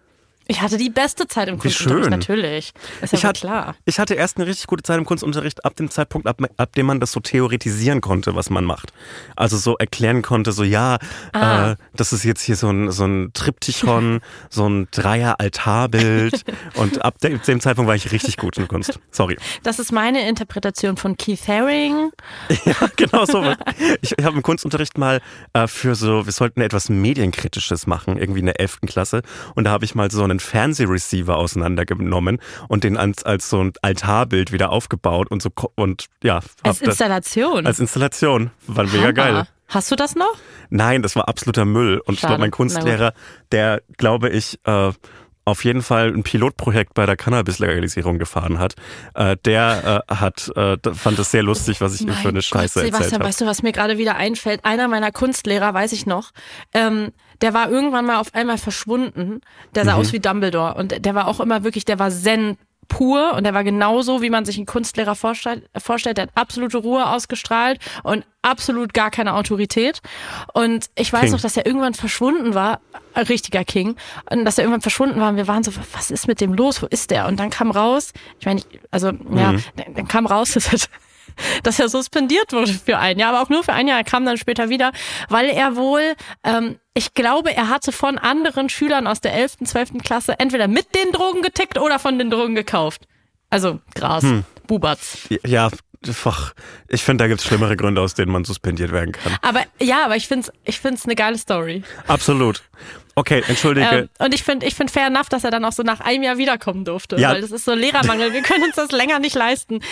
Ich hatte die beste Zeit im Kunstunterricht, natürlich. Ist ja ich, hat, klar. ich hatte erst eine richtig gute Zeit im Kunstunterricht ab dem Zeitpunkt, ab, ab dem man das so theoretisieren konnte, was man macht. Also so erklären konnte, so ja, Ah. äh, das ist jetzt hier so ein, so ein Triptychon, *laughs* so ein Dreier-Altarbild. und ab de dem Zeitpunkt war ich richtig gut in Kunst. Sorry. Das ist meine Interpretation von Keith Haring. *laughs* Ja, genau so. Ich, *laughs* ich habe im Kunstunterricht mal äh, für so, wir sollten etwas Medienkritisches machen, irgendwie in der 11. Klasse. Und da habe ich mal so einen Fernsehreceiver auseinandergenommen und den als, als so ein Altarbild wieder aufgebaut und so und ja, Als Installation. als Installation. War mega Hammer. geil. Hast du das noch? Nein, das war absoluter Müll. Und ich Schade. glaube, mein Kunstlehrer, der, glaube ich, äh, auf jeden Fall ein Pilotprojekt bei der Cannabis-Legalisierung gefahren hat, äh, der äh, hat, äh, fand es sehr lustig, was ich ihm für eine Scheiße Gott, erzählt habe. weißt du, was mir gerade wieder einfällt? Einer meiner Kunstlehrer, weiß ich noch, ähm, der war irgendwann mal auf einmal verschwunden. Der Mhm. sah aus wie Dumbledore und der war auch immer wirklich, der war Zen pur und der war genauso, wie man sich einen Kunstlehrer vorstellt, vorstellt. Der hat absolute Ruhe ausgestrahlt und absolut gar keine Autorität. Und ich weiß King. noch, dass er irgendwann verschwunden war, ein richtiger King, und dass er irgendwann verschwunden war und wir waren so, was ist mit dem los, wo ist der? Und dann kam raus, ich meine, ich- also ja, Mhm. dann, dann kam raus, *laughs* dass er dass er suspendiert wurde für ein Jahr, aber auch nur für ein Jahr. Er kam dann später wieder, weil er wohl, ähm, ich glaube, er hatte von anderen Schülern aus der 11., 12. Klasse entweder mit den Drogen getickt oder von den Drogen gekauft. Also Gras, Hm. Bubatz. Ja, einfach, ich finde, da gibt es schlimmere Gründe, aus denen man suspendiert werden kann. Aber ja, aber ich find's, ich find's eine geile Story. Absolut. Okay, entschuldige. Ähm, und ich finde, ich find fair enough, dass er dann auch so nach einem Jahr wiederkommen durfte, Ja. weil das ist so Lehrermangel. Wir können uns das länger nicht leisten. *laughs*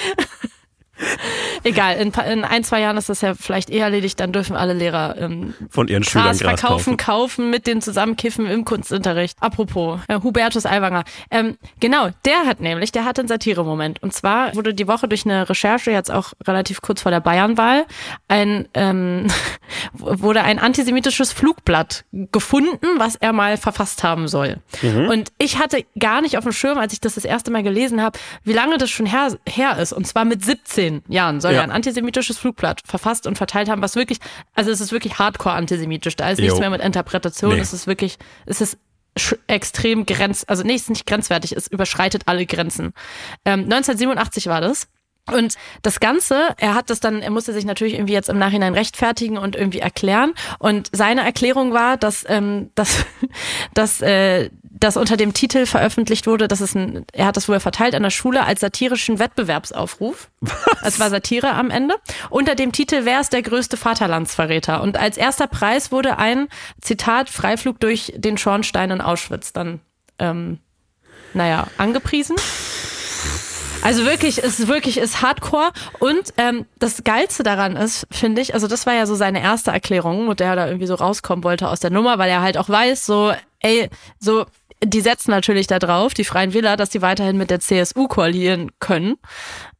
*laughs* Egal, in, in ein, zwei Jahren ist das ja vielleicht eh erledigt, dann dürfen alle Lehrer ähm, von ihren Schülern Gras Gras verkaufen, kaufen. kaufen, mit denen zusammenkiffen im Kunstunterricht. Apropos, äh, Hubertus Aiwanger. Ähm, genau, der hat nämlich, der hatte einen Satire-Moment. Und zwar wurde die Woche durch eine Recherche, jetzt auch relativ kurz vor der Bayernwahl, ein, ähm, *laughs* wurde ein antisemitisches Flugblatt gefunden, was er mal verfasst haben soll. Und ich hatte gar nicht auf dem Schirm, als ich das das erste Mal gelesen habe, wie lange das schon her, her ist. Und zwar mit 17 Jahren soll Ja. er ein antisemitisches Flugblatt verfasst und verteilt haben, was wirklich, also es ist wirklich hardcore antisemitisch. Da ist nichts Jo. mehr mit Interpretation. Nee. Es ist wirklich, es ist extrem grenz, also nee, es ist nicht grenzwertig, es überschreitet alle Grenzen. Ähm, 1987 war das. Und das Ganze, er hat das dann, er musste sich natürlich irgendwie jetzt im Nachhinein rechtfertigen und irgendwie erklären. Und seine Erklärung war, dass, ähm, dass, *laughs* dass, äh, das unter dem Titel veröffentlicht wurde, dass es ein, er hat das wohl verteilt an der Schule als satirischen Wettbewerbsaufruf. Es war Satire am Ende. Unter dem Titel Wer ist der größte Vaterlandsverräter? Und als erster Preis wurde ein Zitat Freiflug durch den Schornstein in Auschwitz dann, ähm, naja, angepriesen. Also wirklich, es ist wirklich ist Hardcore und ähm, das Geilste daran ist, finde ich, also das war ja so seine erste Erklärung, mit der er da irgendwie so rauskommen wollte aus der Nummer, weil er halt auch weiß, so, ey, so, die setzen natürlich da drauf, die Freien Wähler, dass die weiterhin mit der CSU koalieren können.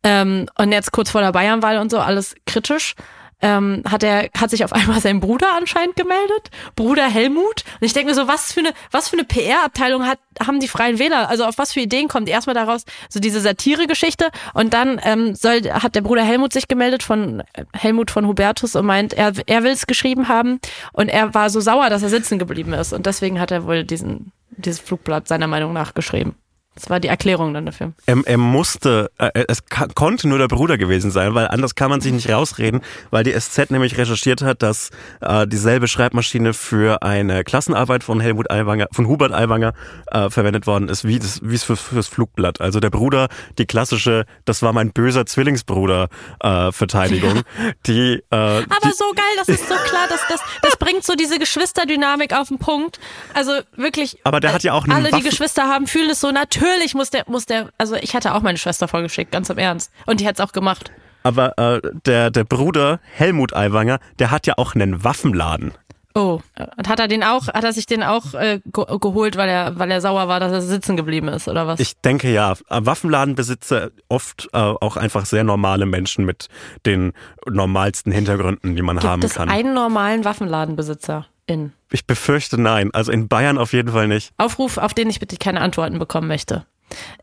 Ähm, und jetzt kurz vor der Bayernwahl und so, alles kritisch. Ähm, hat er hat sich auf *laughs* einmal sein Bruder anscheinend gemeldet, Bruder Helmut. Und ich denke mir so, was für eine was für eine PR-Abteilung hat haben die Freien Wähler? Also auf was für Ideen kommt erstmal daraus so diese Satire-Geschichte und dann ähm, soll hat der Bruder Helmut sich gemeldet von äh, Helmut von Hubertus und meint, er er will es geschrieben haben und er war so sauer, dass er sitzen geblieben ist und deswegen hat er wohl diesen dieses Flugblatt seiner Meinung nach geschrieben. Das war die Erklärung dann dafür. Er, er musste, äh, es konnte nur der Bruder gewesen sein, weil anders kann man sich nicht rausreden, weil die SZ nämlich recherchiert hat, dass äh, dieselbe Schreibmaschine für eine Klassenarbeit von Helmut Aiwanger, von Hubert Aiwanger äh, verwendet worden ist, wie das, wie es für, fürs Flugblatt. Also der Bruder, die klassische, das war mein böser Zwillingsbruder äh, Verteidigung, die, äh, Aber so geil, das ist so klar, dass das, das bringt so diese Geschwisterdynamik auf den Punkt. Also wirklich. Aber der hat ja auch Alle, die Waffen- Geschwister haben, fühlen es so. Natürlich muss der, muss der, also ich hätte auch meine Schwester vorgeschickt, ganz im Ernst. Und die hätte es auch gemacht. aber äh, der, der Bruder Helmut Aiwanger, der hat ja auch einen Waffenladen. Oh. Und hat er den auch, hat er sich den auch äh, ge geholt, weil er, weil er sauer war, dass er sitzen geblieben ist, oder was? Ich denke ja. Waffenladenbesitzer oft äh, auch einfach sehr normale Menschen mit den normalsten Hintergründen, die man Gibt haben es kann. einen normalen Waffenladenbesitzer in? Ich befürchte nein. Also in Bayern auf jeden Fall nicht. Aufruf, auf den ich bitte keine Antworten bekommen möchte.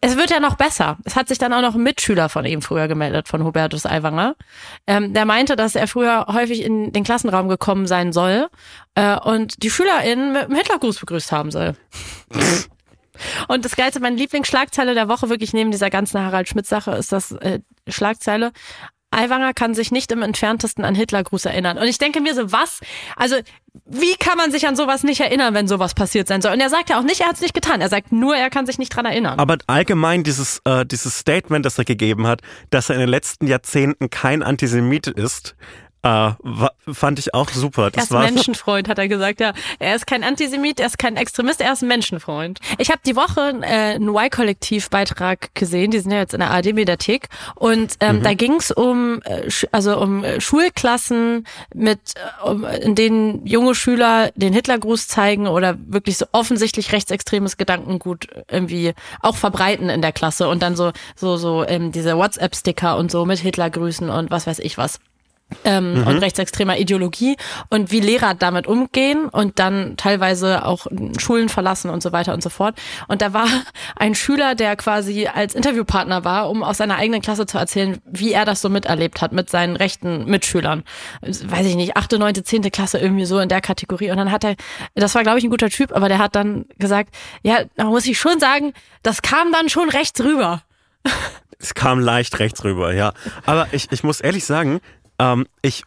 Es wird ja noch besser. Es hat sich dann auch noch ein Mitschüler von ihm früher gemeldet, von Hubertus Aiwanger. Ähm, der meinte, dass er früher häufig in den Klassenraum gekommen sein soll äh, und die SchülerInnen mit einem Hitlergruß begrüßt haben soll. *laughs* Und das Geilste, meine Lieblingsschlagzeile der Woche, wirklich neben dieser ganzen Harald Schmidt-Sache, ist das äh, Schlagzeile. Aiwanger kann sich nicht im entferntesten an Hitlergruß erinnern. Und ich denke mir so, was? Also, wie kann man sich an sowas nicht erinnern, wenn sowas passiert sein soll? Und er sagt ja auch nicht, er hat es nicht getan. Er sagt nur, er kann sich nicht dran erinnern. Aber allgemein dieses, äh, dieses Statement, das er gegeben hat, dass er in den letzten Jahrzehnten kein Antisemit ist, äh, fand ich auch super. Das er ist war Menschenfreund, hat er gesagt. Ja, er ist kein Antisemit, er ist kein Extremist, er ist ein Menschenfreund. Ich habe die Woche äh, einen Y-Kollektiv-Beitrag gesehen. Die sind ja jetzt in der ARD-Mediathek und ähm, mhm. da ging es um äh, also um äh, Schulklassen mit, äh, um, in denen junge Schüler den Hitlergruß zeigen oder wirklich so offensichtlich rechtsextremes Gedankengut irgendwie auch verbreiten in der Klasse und dann so so so ähm, diese WhatsApp-Sticker und so mit Hitlergrüßen und was weiß ich was ähm, mhm. und rechtsextremer Ideologie und wie Lehrer damit umgehen und dann teilweise auch Schulen verlassen und so weiter und so fort. Und da war *laughs* ein Schüler, der quasi als Interviewpartner war, um aus seiner eigenen Klasse zu erzählen, wie er das so miterlebt hat mit seinen rechten Mitschülern. Weiß ich nicht, achte, neunte, zehnte Klasse irgendwie so in der Kategorie. Und dann hat er, das war glaube ich ein guter Typ, aber der hat dann gesagt, ja, da muss ich schon sagen, das kam dann schon rechts rüber. Es kam leicht rechts rüber, ja. Aber ich, ich muss ehrlich sagen, ähm, ich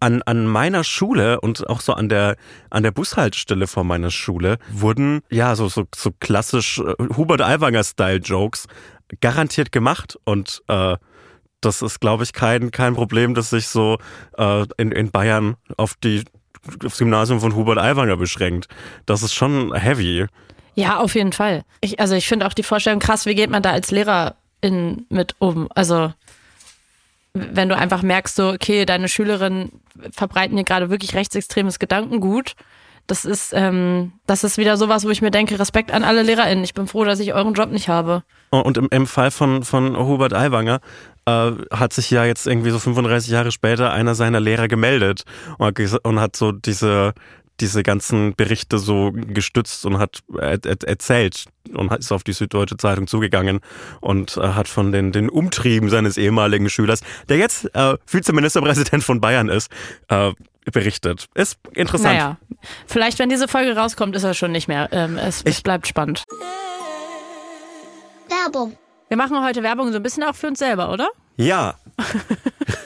an, an meiner Schule und auch so an der, an der Bushaltestelle vor meiner Schule wurden, ja, so, so, so klassisch äh, Hubert Aiwanger-Style-Jokes garantiert gemacht und äh, das ist, glaube ich, kein, kein Problem, das sich so äh, in, in Bayern auf die aufs Gymnasium von Hubert Aiwanger beschränkt. Das ist schon heavy. Ja, auf jeden Fall. Ich, also ich finde auch die Vorstellung krass, wie geht man da als Lehrerin mit um? Also wenn du einfach merkst, so, okay, deine Schülerinnen verbreiten hier gerade wirklich rechtsextremes Gedankengut. Das ist, ähm, das ist wieder sowas, wo ich mir denke, Respekt an alle LehrerInnen. Ich bin froh, dass ich euren Job nicht habe. Und im, im Fall von, von Hubert Aiwanger äh, hat sich ja jetzt irgendwie so 35 Jahre später einer seiner Lehrer gemeldet und, und hat so diese, diese ganzen Berichte so gestützt und hat erzählt und ist auf die Süddeutsche Zeitung zugegangen und äh, hat von den, den Umtrieben seines ehemaligen Schülers, der jetzt äh, Vizeministerpräsident von Bayern ist, äh, berichtet. Ist interessant. Naja, vielleicht, wenn diese Folge rauskommt, ist er schon nicht mehr. Ähm, es, es bleibt spannend. Werbung. Wir machen heute Werbung so ein bisschen auch für uns selber, oder? Ja. *laughs*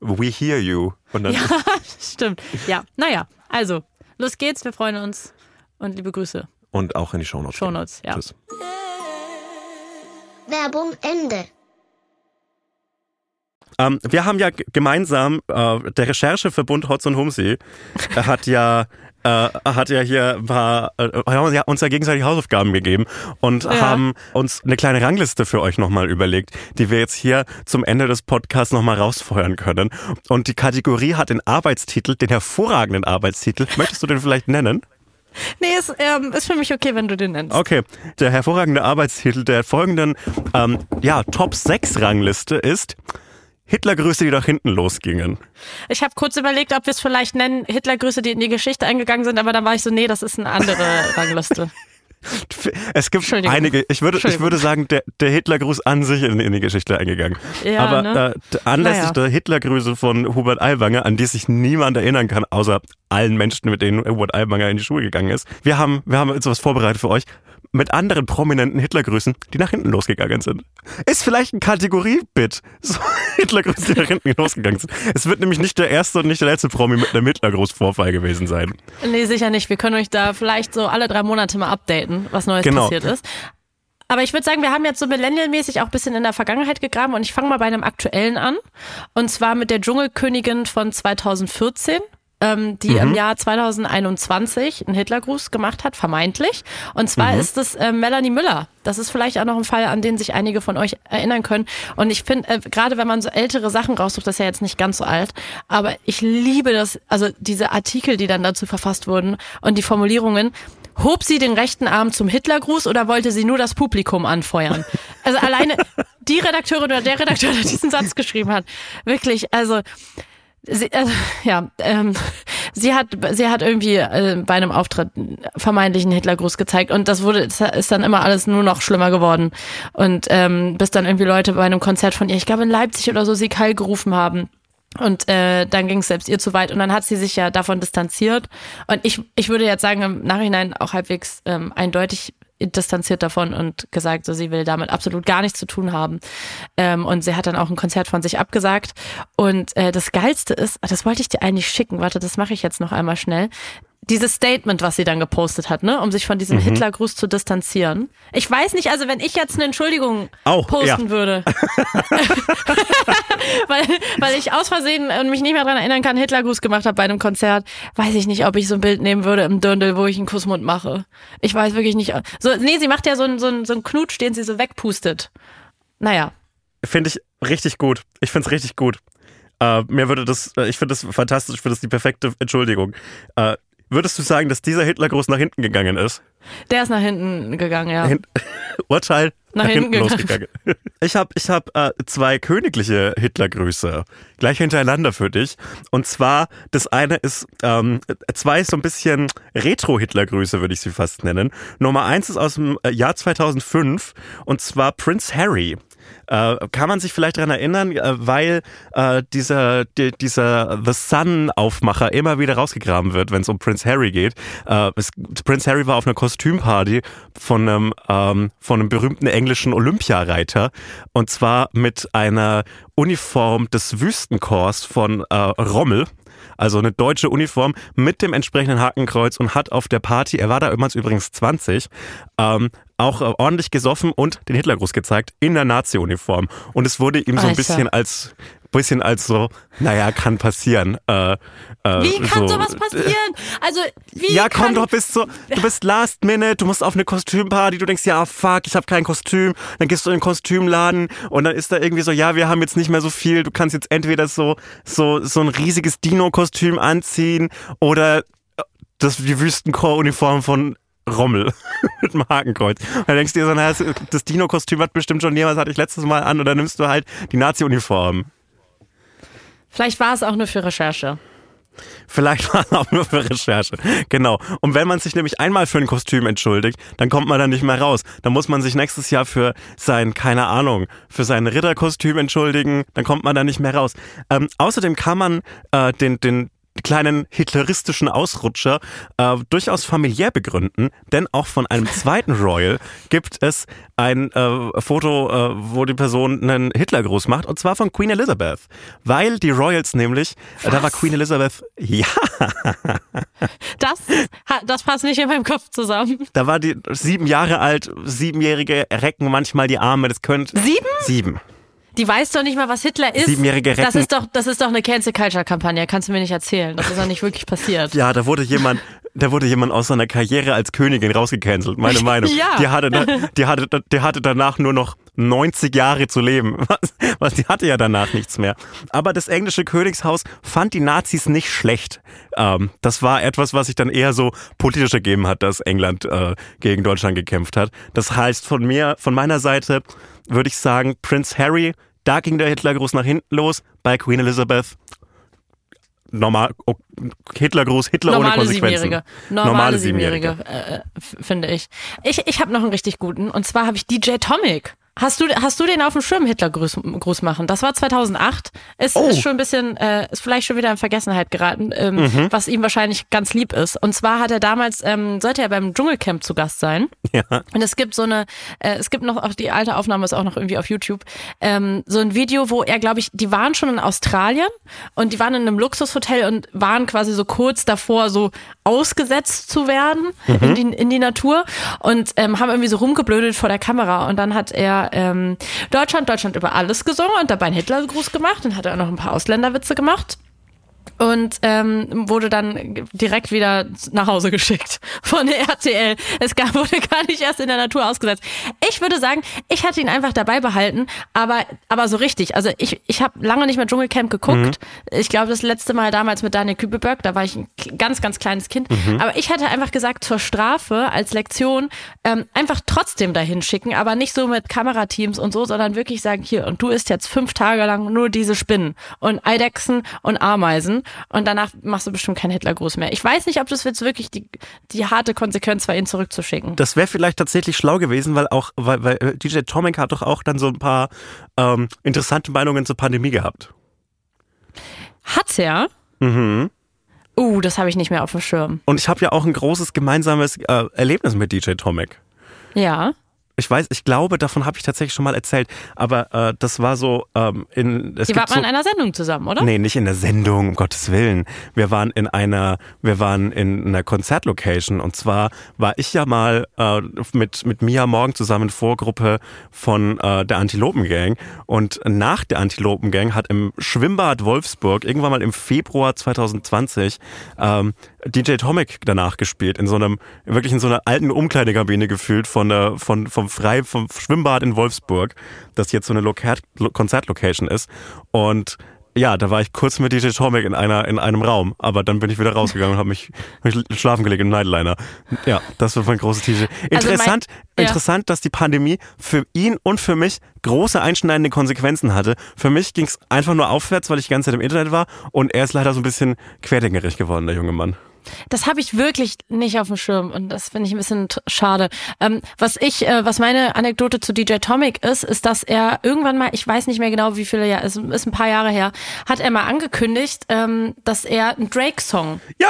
We hear you. ja, *laughs* stimmt. Ja, naja, also, los geht's, wir freuen uns und liebe Grüße. Und auch in die Shownotes. Shownotes, ja. Tschüss. Werbung Ende. Ähm, wir haben ja gemeinsam, äh, der Rechercheverbund Hotz und Humsi hat ja äh, hat ja hier ein paar, äh, haben uns ja gegenseitig Hausaufgaben gegeben und ja. haben uns eine kleine Rangliste für euch nochmal überlegt, die wir jetzt hier zum Ende des Podcasts nochmal rausfeuern können. Und die Kategorie hat den Arbeitstitel, den hervorragenden Arbeitstitel. Möchtest du den vielleicht nennen? Nee, ist, ähm, ist für mich okay, wenn du den nennst. Okay. Der hervorragende Arbeitstitel der folgenden ähm, ja, Top 6 Rangliste ist Hitlergrüße, die nach hinten losgingen. Ich habe kurz überlegt, ob wir es vielleicht nennen, Hitlergrüße, die in die Geschichte eingegangen sind, aber dann war ich so, nee, das ist eine andere *laughs* Rangliste. Es gibt einige, ich würde, ich würde sagen, der, der Hitlergruß an sich in, in die Geschichte eingegangen. Ja, Aber ne? äh, anlässlich naja. der Hitlergrüße von Hubert Aiwanger, an die sich niemand erinnern kann, außer allen Menschen, mit denen Hubert Aiwanger in die Schule gegangen ist. Wir haben, wir haben jetzt was vorbereitet für euch mit anderen prominenten Hitlergrüßen, die nach hinten losgegangen sind. Ist vielleicht ein Kategorie-Bit. *laughs* So Hitlergrüße, die nach hinten losgegangen sind. Es wird nämlich nicht der erste und nicht der letzte Promi mit einem Hitlergruß-Vorfall gewesen sein. Nee, sicher nicht. Wir können euch da vielleicht so alle drei Monate mal updaten, was Neues genau. passiert ist. Aber ich würde sagen, wir haben jetzt so millennialmäßig auch ein bisschen in der Vergangenheit gegraben und ich fange mal bei einem aktuellen an. Und zwar mit der Dschungelkönigin von 2014 ähm, die mhm. im Jahr 2021 einen Hitlergruß gemacht hat, vermeintlich. Und zwar mhm. ist es äh, Melanie Müller. Das ist vielleicht auch noch ein Fall, an den sich einige von euch erinnern können. Und ich finde, äh, gerade wenn man so ältere Sachen raussucht, das ist ja jetzt nicht ganz so alt, aber ich liebe das, also diese Artikel, die dann dazu verfasst wurden und die Formulierungen. Hob sie den rechten Arm zum Hitlergruß oder wollte sie nur das Publikum anfeuern? *laughs* Also alleine die Redakteurin oder der Redakteur, der diesen Satz geschrieben hat, wirklich, also Sie, äh, ja, ähm, sie hat, sie hat irgendwie äh, bei einem Auftritt vermeintlichen Hitlergruß gezeigt und das wurde, ist dann immer alles nur noch schlimmer geworden und ähm, bis dann irgendwie Leute bei einem Konzert von ihr, ich glaube in Leipzig oder so, sie Keil gerufen haben. Und äh, dann ging es selbst ihr zu weit und dann hat sie sich ja davon distanziert. Und ich, ich würde jetzt sagen, im Nachhinein auch halbwegs ähm, eindeutig distanziert davon und gesagt, so sie will damit absolut gar nichts zu tun haben. Ähm, und sie hat dann auch ein Konzert von sich abgesagt. Und äh, das Geilste ist, das wollte ich dir eigentlich schicken, warte, das mache ich jetzt noch einmal schnell dieses Statement, was sie dann gepostet hat, ne, um sich von diesem mhm. Hitlergruß zu distanzieren. Ich weiß nicht, also wenn ich jetzt eine Entschuldigung Auch, posten ja. würde, *laughs* *laughs* weil, weil ich aus Versehen und mich nicht mehr daran erinnern kann, Hitlergruß gemacht habe bei einem Konzert, weiß ich nicht, ob ich so ein Bild nehmen würde im Dirndl, wo ich einen Kussmund mache. Ich weiß wirklich nicht. So, nee, sie macht ja so einen, so einen, so einen Knutsch, den sie so wegpustet. Naja. Finde ich richtig gut. Ich finde es richtig gut. Uh, mir würde das, äh, ich finde das fantastisch, ich finde das die perfekte Entschuldigung. Uh, Würdest du sagen, dass dieser Hitlergruß nach hinten gegangen ist? Der ist nach hinten gegangen, ja. Hin *laughs* Urteil nach, nach hinten, hinten losgegangen. *laughs* Ich habe ich hab, äh, zwei königliche Hitlergrüße gleich hintereinander für dich. Und zwar, das eine ist, ähm, zwei ist so ein bisschen Retro-Hitlergrüße, würde ich sie fast nennen. Nummer eins ist aus dem äh, Jahr 2005 und zwar Prince Harry. Äh, kann man sich vielleicht daran erinnern, äh, weil äh, dieser, die, dieser The Sun-Aufmacher immer wieder rausgegraben wird, wenn es um Prince Harry geht. Äh, es, Prince Harry war auf einer Kostümparty von einem, ähm, von einem berühmten englischen Olympiareiter und zwar mit einer Uniform des Wüstenkorps von äh, Rommel also eine deutsche Uniform mit dem entsprechenden Hakenkreuz und hat auf der Party, er war da übrigens 20, ähm, auch äh, ordentlich gesoffen und den Hitlergruß gezeigt in der Nazi-Uniform. Und es wurde ihm so ein Alter. bisschen als bisschen als so, naja, kann passieren. Äh, äh, wie kann so, sowas passieren? Also, wie Ja, komm, du bist so, du bist last minute, du musst auf eine Kostümparty, du denkst, ja, fuck, ich habe kein Kostüm. Dann gehst du in den Kostümladen und dann ist da irgendwie so, ja, wir haben jetzt nicht mehr so viel, du kannst jetzt entweder so, so, so ein riesiges Dino-Kostüm anziehen oder das, die Wüstenchor-Uniform von Rommel *laughs* mit dem Hakenkreuz. Und dann denkst du dir so, naja, das Dino-Kostüm hat bestimmt schon jemals, hatte ich letztes Mal an, und dann nimmst du halt die Nazi-Uniform. Vielleicht war es auch nur für Recherche. Vielleicht war es auch nur für Recherche. Genau. Und wenn man sich nämlich einmal für ein Kostüm entschuldigt, dann kommt man dann nicht mehr raus. Dann muss man sich nächstes Jahr für sein, keine Ahnung, für sein Ritterkostüm entschuldigen. Dann kommt man da nicht mehr raus. Ähm, außerdem kann man äh, den, den, kleinen hitleristischen Ausrutscher äh, durchaus familiär begründen, denn auch von einem zweiten Royal gibt es ein äh, Foto, äh, wo die Person einen Hitlergruß macht, und zwar von Queen Elizabeth. Weil die Royals nämlich, äh, da war Queen Elizabeth, ja. Das, das passt nicht in meinem Kopf zusammen. Da war die sieben Jahre alt, siebenjährige recken manchmal die Arme, das könnte. Sieben? Sieben. Die weiß doch nicht mal, was Hitler ist. Siebenjährige Recken. Das ist doch, das ist doch eine Cancel Culture Kampagne. Kannst du mir nicht erzählen. Das ist doch nicht wirklich passiert. Ja, da wurde jemand, da wurde jemand aus seiner Karriere als Königin rausgecancelt. Meine *laughs* Meinung. ja. Die hatte, die hatte, die hatte danach nur noch 90 Jahre zu leben. *laughs* Was, was, die hatte ja danach nichts mehr. Aber das englische Königshaus fand die Nazis nicht schlecht. Ähm, das war etwas, was sich dann eher so politisch ergeben hat, dass England äh, gegen Deutschland gekämpft hat. Das heißt, von mir, von meiner Seite würde ich sagen, Prince Harry da ging der Hitlergruß nach hinten los. Bei Queen Elizabeth normal Hitlergruß, Hitler Normale ohne Konsequenzen. Siebenjährige. Normale, Normale Siebenjährige, äh, finde ich. Ich, ich habe noch einen richtig guten und zwar habe ich DJ Tomic. Hast du, hast du den auf dem Schirm Hitlergruß Gruß machen? Das war 2008. Ist, oh. ist schon ein bisschen, äh, ist vielleicht schon wieder in Vergessenheit geraten, ähm, mhm. was ihm wahrscheinlich ganz lieb ist. Und zwar hat er damals, ähm, sollte er beim Dschungelcamp zu Gast sein. Ja. Und es gibt so eine, äh, es gibt noch, auch die alte Aufnahme ist auch noch irgendwie auf YouTube, ähm, so ein Video, wo er, glaube ich, die waren schon in Australien und die waren in einem Luxushotel und waren quasi so kurz davor, so ausgesetzt zu werden mhm. in, die, in die Natur und ähm, haben irgendwie so rumgeblödet vor der Kamera und dann hat er ähm, Deutschland, Deutschland über alles gesungen und dabei einen Hitlergruß gemacht und hat er auch noch ein paar Ausländerwitze gemacht und ähm, wurde dann direkt wieder nach Hause geschickt *laughs* von der RTL. Es gab, wurde gar nicht erst in der Natur ausgesetzt. Ich würde sagen, ich hätte ihn einfach dabei behalten, aber aber so richtig. Also ich ich habe lange nicht mehr Dschungelcamp geguckt. Mhm. Ich glaube das letzte Mal damals mit Daniel Kübelberg, da war ich ein ganz ganz kleines Kind. Mhm. Aber ich hätte einfach gesagt zur Strafe als Lektion ähm, einfach trotzdem dahin schicken, aber nicht so mit Kamerateams und so, sondern wirklich sagen hier und du isst jetzt fünf Tage lang nur diese Spinnen und Eidechsen und Ameisen und danach machst du bestimmt keinen Hitlergruß mehr. Ich weiß nicht, ob das jetzt wirklich die, die harte Konsequenz war, ihn zurückzuschicken. Das wäre vielleicht tatsächlich schlau gewesen, weil auch, weil, weil äh, DJ Tomic hat doch auch dann so ein paar ähm, interessante Meinungen zur Pandemie gehabt. Hat er? Mhm. Uh, das habe ich nicht mehr auf dem Schirm. Und ich habe ja auch ein großes gemeinsames äh, Erlebnis mit DJ Tomic. Ja ich weiß, ich glaube, davon habe ich tatsächlich schon mal erzählt, aber äh, das war so ähm, in. Es Ihr wart mal so, in einer Sendung zusammen, oder? Nee, nicht in der Sendung, um Gottes Willen. Wir waren in einer, wir waren in einer Konzertlocation und zwar war ich ja mal äh, mit mit Mia Morgen zusammen Vorgruppe von äh, der Antilopen Gang und nach der Antilopen Gang hat im Schwimmbad Wolfsburg irgendwann mal im Februar 2020 ähm, DJ Tomic danach gespielt, in so einem, wirklich in so einer alten Umkleidekabine gefühlt von der, von, vom Frei, vom Schwimmbad in Wolfsburg, das jetzt so eine Lokat Konzertlocation ist. Und ja, da war ich kurz mit DJ Tomic in einer in einem Raum, aber dann bin ich wieder rausgegangen und habe mich, mich schlafen gelegt im Nightliner. Ja, das war mein großes T-Shirt. Interessant, also mein, ja. interessant, dass die Pandemie für ihn und für mich große einschneidende Konsequenzen hatte. Für mich ging es einfach nur aufwärts, weil ich die ganze Zeit im Internet war und er ist leider so ein bisschen querdenkerig geworden, der junge Mann. Das habe ich wirklich nicht auf dem Schirm und das finde ich ein bisschen schade. Ähm, was ich, äh, was meine Anekdote zu DJ Tomic ist, ist, dass er irgendwann mal, ich weiß nicht mehr genau, wie viele Jahre, es ist ein paar Jahre her, hat er mal angekündigt, ähm, dass er einen Drake-Song ja,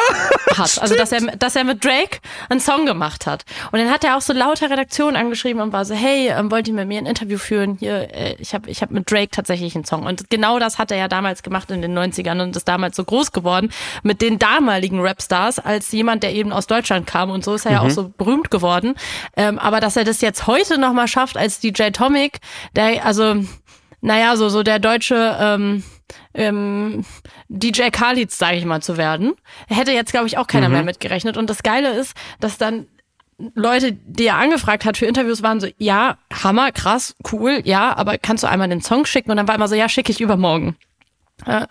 hat. Stimmt. Also dass er, dass er mit Drake einen Song gemacht hat. Und dann hat er auch so lauter Redaktionen angeschrieben und war so, hey, ähm, wollt ihr mit mir ein Interview führen? Hier, äh, ich habe ich hab mit Drake tatsächlich einen Song. Und genau das hat er ja damals gemacht in den 90ern und ist damals so groß geworden mit den damaligen Rapstars Stars als jemand, der eben aus Deutschland kam und so ist er mhm. ja auch mhm. so berühmt geworden. Ähm, aber dass er das jetzt heute nochmal schafft als DJ Tomic, der, also, naja, so, so der deutsche, ähm, ähm, DJ Khalid, sage ich mal, zu werden. Hätte jetzt, glaube ich, auch keiner mhm. mehr mitgerechnet. Und das Geile ist, dass dann Leute, die er angefragt hat für Interviews, waren so, ja, Hammer, krass, cool, ja, aber kannst du einmal den Song schicken? Und dann war immer so, ja, schicke ich übermorgen. Äh,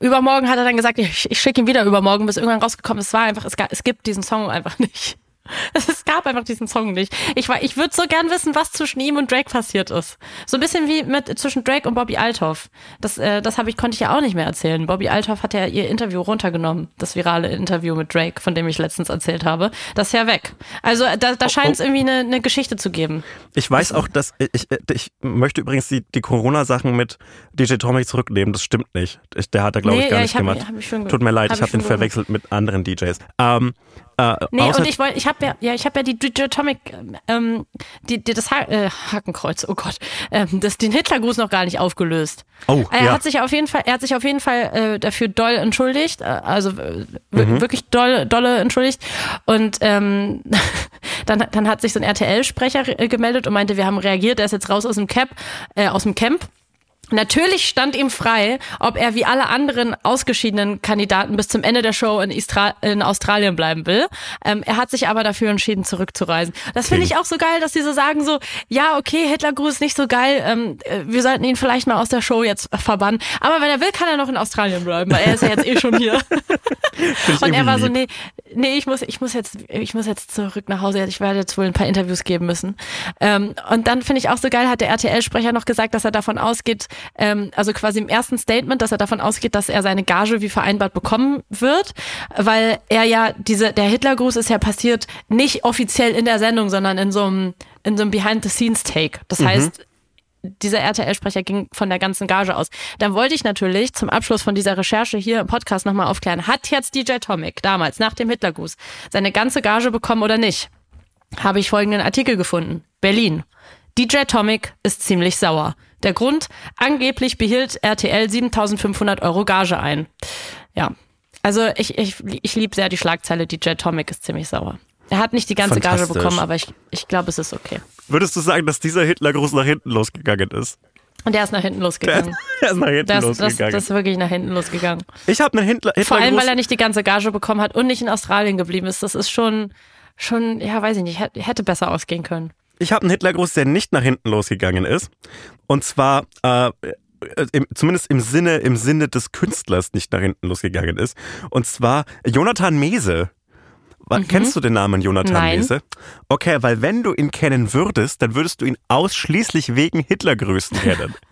übermorgen hat er dann gesagt, ich, ich schicke ihn wieder übermorgen, bis irgendwann rausgekommen ist. Es war einfach, es, es gibt diesen Song einfach nicht. *laughs* Es gab einfach diesen Song nicht. Ich, war, ich würde so gern wissen, was zwischen ihm und Drake passiert ist. So ein bisschen wie mit zwischen Drake und Bobby Althoff. Das, äh, das habe ich konnte ich ja auch nicht mehr erzählen. Bobby Althoff hat ja ihr Interview runtergenommen, das virale Interview mit Drake, von dem ich letztens erzählt habe. Das ist ja weg. Also da, da scheint es oh, oh. irgendwie eine, eine Geschichte zu geben. Ich weiß auch, dass ich, ich möchte übrigens die, die Corona-Sachen mit DJ Tomic zurücknehmen. Das stimmt nicht. Ich, der hat da glaube nee, ich gar ja, nicht ich gemacht. Hab, hab Tut mir leid, hab ich habe ihn verwechselt mit anderen DJs. Ähm, äh, nee, und ich wollte, ich habe ja, ja, ich habe ja die Atomic, ähm, die, die das ha äh, Hakenkreuz, oh Gott, ähm, das den Hitlergruß noch gar nicht aufgelöst. Oh, er ja. hat sich auf jeden Fall, er hat sich auf jeden Fall äh, dafür doll entschuldigt, äh, also mhm. wirklich doll, dolle entschuldigt. Und ähm, *laughs* dann, dann hat sich so ein RTL-Sprecher äh, gemeldet und meinte, wir haben reagiert, er ist jetzt raus aus dem Cap, äh, aus dem Camp. Natürlich stand ihm frei, ob er wie alle anderen ausgeschiedenen Kandidaten bis zum Ende der Show in, Istra in Australien bleiben will. Ähm, er hat sich aber dafür entschieden, zurückzureisen. Das finde ich auch so geil, dass die so sagen so, ja, okay, Hitlergruß nicht so geil, ähm, äh, wir sollten ihn vielleicht mal aus der Show jetzt verbannen. Aber wenn er will, kann er noch in Australien bleiben, weil er ist ja jetzt eh schon hier. *laughs* *laughs* Und er war so, nee, nee, ich muss, ich muss jetzt, ich muss jetzt zurück nach Hause. Ich werde jetzt wohl ein paar Interviews geben müssen. Ähm, und dann finde ich auch so geil, hat der RTL-Sprecher noch gesagt, dass er davon ausgeht, ähm, also quasi im ersten Statement, dass er davon ausgeht, dass er seine Gage wie vereinbart bekommen wird, weil er ja diese, der Hitlergruß ist ja passiert nicht offiziell in der Sendung, sondern in so einem, in so einem Behind-the-Scenes-Take. Das mhm. heißt, dieser RTL-Sprecher ging von der ganzen Gage aus. Dann wollte ich natürlich zum Abschluss von dieser Recherche hier im Podcast nochmal aufklären. Hat jetzt DJ Tomic damals nach dem Hitlergruß seine ganze Gage bekommen oder nicht? Habe ich folgenden Artikel gefunden. Berlin. DJ Tomic ist ziemlich sauer. Der Grund, angeblich behielt RTL 7500 Euro Gage ein. Ja, Also ich, ich, ich liebe sehr die Schlagzeile, DJ Atomic ist ziemlich sauer. Er hat nicht die ganze Gage bekommen, aber ich, ich glaube, es ist okay. Würdest du sagen, dass dieser Hitlergruß nach hinten losgegangen ist? Und der ist nach hinten losgegangen. Der ist nach hinten Das, das, losgegangen. das ist wirklich nach hinten losgegangen. ich habe einen Hitler, Vor allem, weil Hitlergruß. er nicht die ganze Gage bekommen hat und nicht in Australien geblieben ist. Das ist schon, schon, ja, weiß ich nicht, hätte besser ausgehen können. Ich habe einen Hitlergruß, der nicht nach hinten losgegangen ist. Und zwar, äh, im, zumindest im Sinne, im Sinne des Künstlers nicht nach hinten losgegangen ist. Und zwar Jonathan Mese. Wa- Kennst du den Namen Jonathan Mhm. Nein. Mese? Okay, weil wenn du ihn kennen würdest, dann würdest du ihn ausschließlich wegen Hitlergrüßen kennen. *laughs*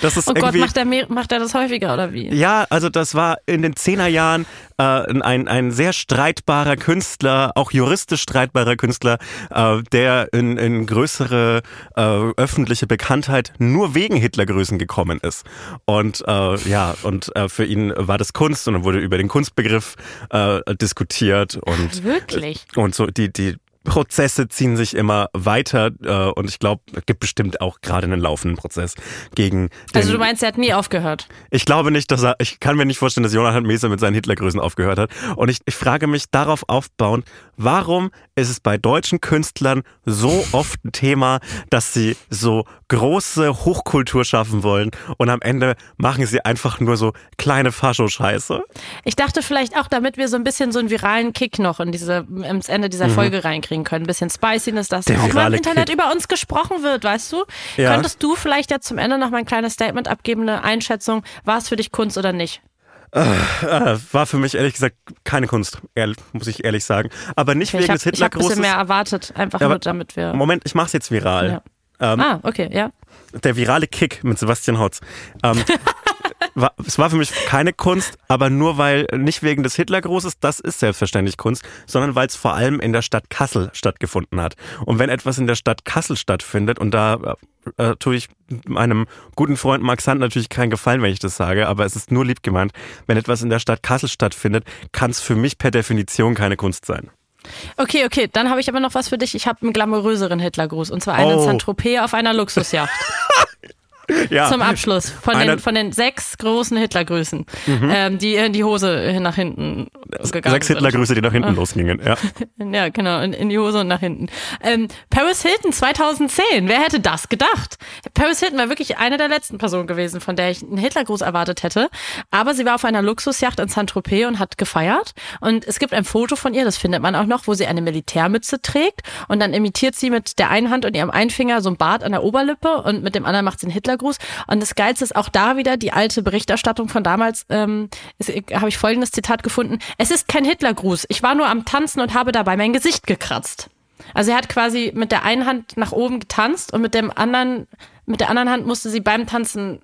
Das ist Oh Gott, macht er, mehr, macht er das häufiger oder wie? Ja, also das war in den Zehnerjahren äh, ein, ein sehr streitbarer Künstler, auch juristisch streitbarer Künstler, äh, der in, in größere äh, öffentliche Bekanntheit nur wegen Hitlergrüßen gekommen ist. Und äh, ja, und äh, für ihn war das Kunst und dann wurde über den Kunstbegriff äh, diskutiert und Wirklich? und so die die Prozesse ziehen sich immer weiter äh, und ich glaube, es gibt bestimmt auch gerade einen laufenden Prozess gegen Also du meinst, er hat nie aufgehört? ich glaube nicht, dass er, ich kann mir nicht vorstellen, dass Jonathan Mese mit seinen Hitlergrüßen aufgehört hat. Und ich, ich frage mich darauf aufbauend, warum ist es bei deutschen Künstlern so oft ein Thema, dass sie so große Hochkultur schaffen wollen und am Ende machen sie einfach nur so kleine Fascho-Scheiße? Ich dachte vielleicht auch, damit wir so ein bisschen so einen viralen Kick noch in diese, ins Ende dieser Folge reinkriegen können. Ein bisschen Spiciness, dass Mhm. Der auch mal im Internet Kick. über uns gesprochen wird, weißt du? Ja. Könntest du vielleicht jetzt zum Ende noch mal ein kleines Statement abgeben, eine Einschätzung, war es für dich Kunst oder nicht? Äh, war für mich ehrlich gesagt keine Kunst, ehrlich, muss ich ehrlich sagen. Aber nicht ich wegen habe des hab ein bisschen mehr erwartet, einfach Ja, nur damit wir... Moment, ich mach's jetzt viral. Ähm, ah, okay, ja. der virale Kick mit Sebastian Hotz. Ähm, *laughs* war, es war für mich keine Kunst, aber nur weil, nicht wegen des Hitlergrußes, das ist selbstverständlich Kunst, sondern weil es vor allem in der Stadt Kassel stattgefunden hat. Und wenn etwas in der Stadt Kassel stattfindet, und da äh, tue ich meinem guten Freund Max Sand natürlich keinen Gefallen, wenn ich das sage, aber es ist nur lieb gemeint, wenn etwas in der Stadt Kassel stattfindet, kann es für mich per Definition keine Kunst sein. Okay, okay, dann habe ich aber noch was für dich. Ich habe einen glamouröseren Hitlergruß und zwar einen Oh. in Saint-Tropez auf einer Luxusjacht. *laughs* Ja, Zum Abschluss von Einer- den, von den sechs großen Hitlergrüßen, ähm, die in die Hose nach hinten gegangen sechs. Hitlergrüße, die nach hinten losgingen. Ja. *laughs* Ja, genau, in, in die Hose und nach hinten. Ähm, Paris Hilton 2010, wer hätte das gedacht? Paris Hilton war wirklich eine der letzten Personen gewesen, von der ich einen Hitlergruß erwartet hätte. Aber sie war auf einer Luxusjacht in Saint-Tropez und hat gefeiert. Und es gibt ein Foto von ihr, das findet man auch noch, wo sie eine Militärmütze trägt. Und dann imitiert sie mit der einen Hand und ihrem einen Finger so ein Bart an der Oberlippe und mit dem anderen macht sie einen Hitlergruß. Und das Geilste ist auch da wieder die alte Berichterstattung von damals, ähm, ist- habe ich folgendes Zitat gefunden. Es ist kein Hitlergruß. Ich war nur am Tanzen und habe dabei mein Gesicht gekratzt. Also er hat quasi mit der einen Hand nach oben getanzt und mit dem anderen, mit der anderen Hand musste sie beim Tanzen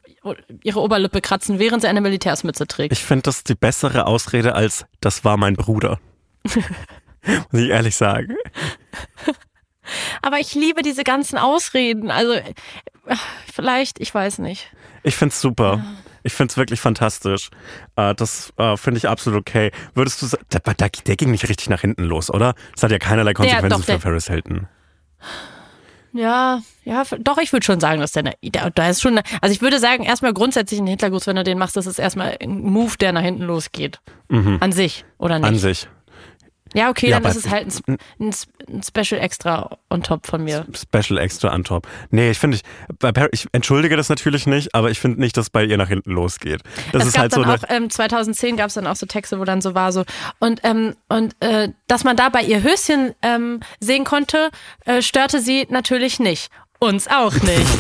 ihre Oberlippe kratzen, während sie eine Militärsmütze trägt. Ich finde das die bessere Ausrede als das war mein Bruder. *laughs* Muss ich ehrlich sagen. Aber ich liebe diese ganzen Ausreden. Also äh, vielleicht, ich weiß nicht. Ich find's super. Ich find's wirklich fantastisch. Äh, das äh, finde ich absolut okay. Würdest du sagen, der, der, der ging nicht richtig nach hinten los, oder? Das hat ja keinerlei Konsequenzen doch, für der- Paris Hilton. Ja, ja, doch, ich würde schon sagen, dass der, ne- der, da ist schon, also ich würde sagen, erstmal grundsätzlich ein Hitlergruß, wenn du den machst, das ist erstmal ein Move, der nach hinten losgeht. An sich, oder nicht? An sich. Ja, okay, Ja, dann ist es halt ein, ein, Sp- ein Special Extra on top von mir. Special extra on top. Nee, ich finde, ich, bei ich entschuldige das natürlich nicht, aber ich finde nicht, dass bei ihr nach hinten losgeht. Das es ist gab halt so dann eine, auch, ähm, 2010 gab es dann auch so Texte, wo dann so war so, und, ähm, und äh, dass man da bei ihr Höschen ähm, sehen konnte, äh, störte sie natürlich nicht. Uns auch nicht. *laughs*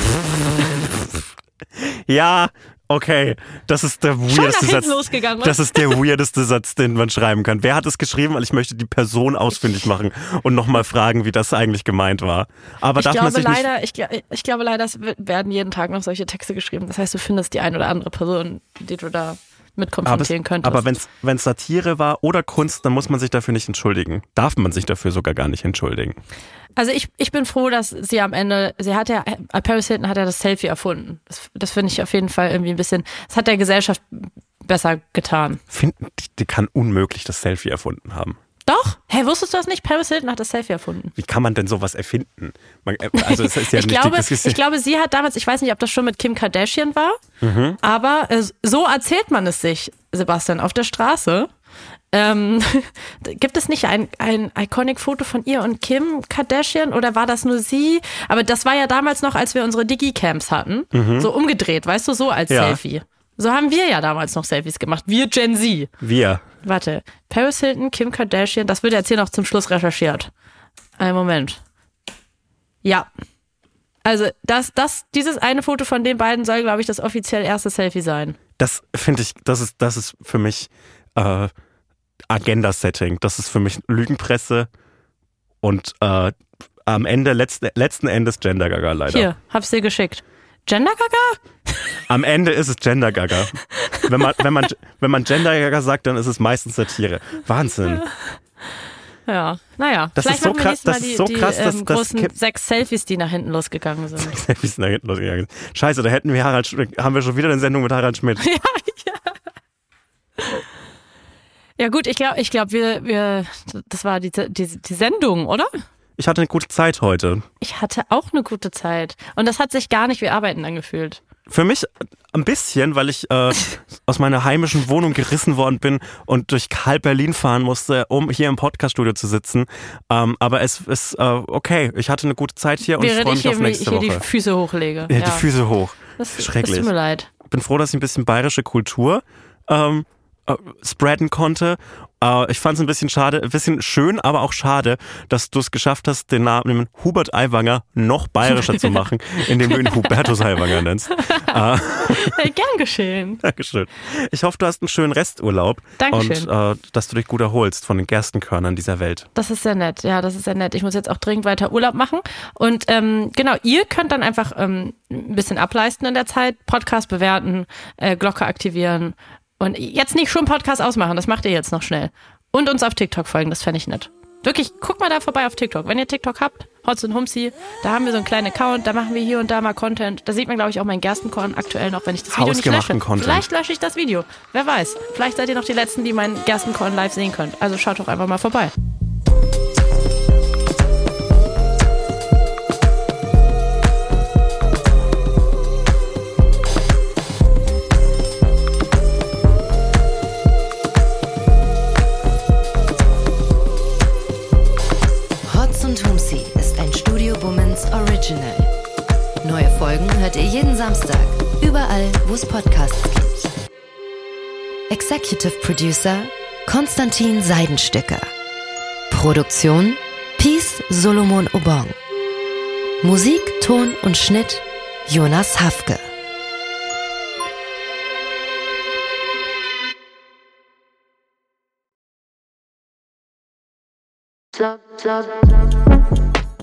Ja, okay. Das ist der weirdeste Satz. losgegangen, Das ist der weirdeste Satz, den man schreiben kann. Wer hat es geschrieben? Weil ich möchte die Person ausfindig machen und nochmal fragen, wie das eigentlich gemeint war. Aber Ich darf man glaube sich nicht. leider, ich, ich glaube leider, es werden jeden Tag noch solche Texte geschrieben. Das heißt, du findest die ein oder andere Person, die du da mit Aber, konfrontieren es- könntest. aber wenn's wenn's Satire war oder Kunst, dann muss man sich dafür nicht entschuldigen. Darf man sich dafür sogar gar nicht entschuldigen. Also ich, ich bin froh, dass sie am Ende, sie hat ja, äh, Paris Hilton hat ja das Selfie erfunden. Das, das finde ich auf jeden Fall irgendwie ein bisschen, das hat der Gesellschaft besser getan. Find, die, die kann unmöglich das Selfie erfunden haben. Doch? Hä, wusstest du das nicht? Paris Hilton hat das Selfie erfunden. Wie kann man denn sowas erfinden? Man, äh, also es ist ja *laughs* ich, nicht glaube, das ja, ich glaube, sie hat damals, ich weiß nicht, ob das schon mit Kim Kardashian war, Mhm. aber äh, so erzählt man es sich, Sebastian, auf der Straße. Ähm, *laughs* gibt es nicht ein, ein Iconic-Foto von ihr und Kim Kardashian oder war das nur sie? Aber das war ja damals noch, als wir unsere Digi-Camps hatten. Mhm. So umgedreht, weißt du, so als ja. Selfie. So haben wir ja damals noch Selfies gemacht. Wir Gen Z. Wir. Warte. Paris Hilton, Kim Kardashian, das wird jetzt hier noch zum Schluss recherchiert. Ein Moment. Ja. Also, das, das, dieses eine Foto von den beiden soll, glaube ich, das offiziell erste Selfie sein. Das finde ich, das ist, das ist für mich äh, Agenda-Setting. Das ist für mich Lügenpresse und äh, am Ende, letzten, letzten Endes Gender Gaga leider. Hier, hab's dir geschickt. Gender Gaga? Am Ende ist es Gender Gaga. Wenn man, wenn man, wenn man Gender Gaga sagt, dann ist es meistens Satire. Wahnsinn. Ja, naja. Das Vielleicht ist so krass, das die, ist so krass, die, dass ähm, großen das sechs Selfies, die nach hinten losgegangen sind. Sechs Selfies die nach hinten losgegangen sind. Scheiße, da hätten wir Harald haben wir schon wieder eine Sendung mit Harald Schmidt. *laughs* ja, ja. Ja gut, ich glaube, ich glaube, wir, wir, das war die, die, die Sendung, oder? Ich hatte eine gute Zeit heute. Ich hatte auch eine gute Zeit. Und das hat sich gar nicht wie Arbeiten angefühlt. Für mich ein bisschen, weil ich äh, *laughs* aus meiner heimischen Wohnung gerissen worden bin und durch halb Berlin fahren musste, um hier im Podcaststudio zu sitzen. Ähm, aber es ist äh, okay. Ich hatte eine gute Zeit hier und ich freue mich ich auf nächste hier Woche. die Füße hochlege. Ja, ja. die Füße hoch. Das, Schrecklich. Das tut mir leid. Bin froh, dass ich ein bisschen bayerische Kultur ähm, äh, spreaden konnte Uh, ich fand es ein bisschen schade, ein bisschen schön, aber auch schade, dass du es geschafft hast, den Namen Hubert Aiwanger noch bayerischer zu *laughs* machen, indem du ihn Hubertus Aiwanger nennst. *laughs* Hey, gern geschehen. *laughs* Dankeschön. Ich hoffe, du hast einen schönen Resturlaub. Dankeschön. Und uh, dass du dich gut erholst von den Gerstenkörnern dieser Welt. Das ist sehr nett. Ja, das ist sehr nett. Ich muss jetzt auch dringend weiter Urlaub machen. Und ähm, genau, ihr könnt dann einfach ähm, ein bisschen ableisten in der Zeit, Podcast bewerten, äh, Glocke aktivieren und jetzt nicht schon Podcast ausmachen, das macht ihr jetzt noch schnell. Und uns auf TikTok folgen, das fände ich nett. Wirklich, guck mal da vorbei auf TikTok. Wenn ihr TikTok habt, Hotz und Humsi, da haben wir so einen kleinen Account, da machen wir hier und da mal Content. Da sieht man, glaube ich, auch mein Gerstenkorn aktuell noch, wenn ich das Video nicht lösche. Content. Vielleicht lösche ich das Video. Wer weiß. Vielleicht seid ihr noch die Letzten, die meinen Gerstenkorn live sehen könnt. Also schaut doch einfach mal vorbei. Jeden Samstag, überall, wo es Podcasts gibt. Executive Producer Konstantin Seidenstücker. Produktion Peace Solomon Obong. Musik, Ton und Schnitt Jonas Hafke.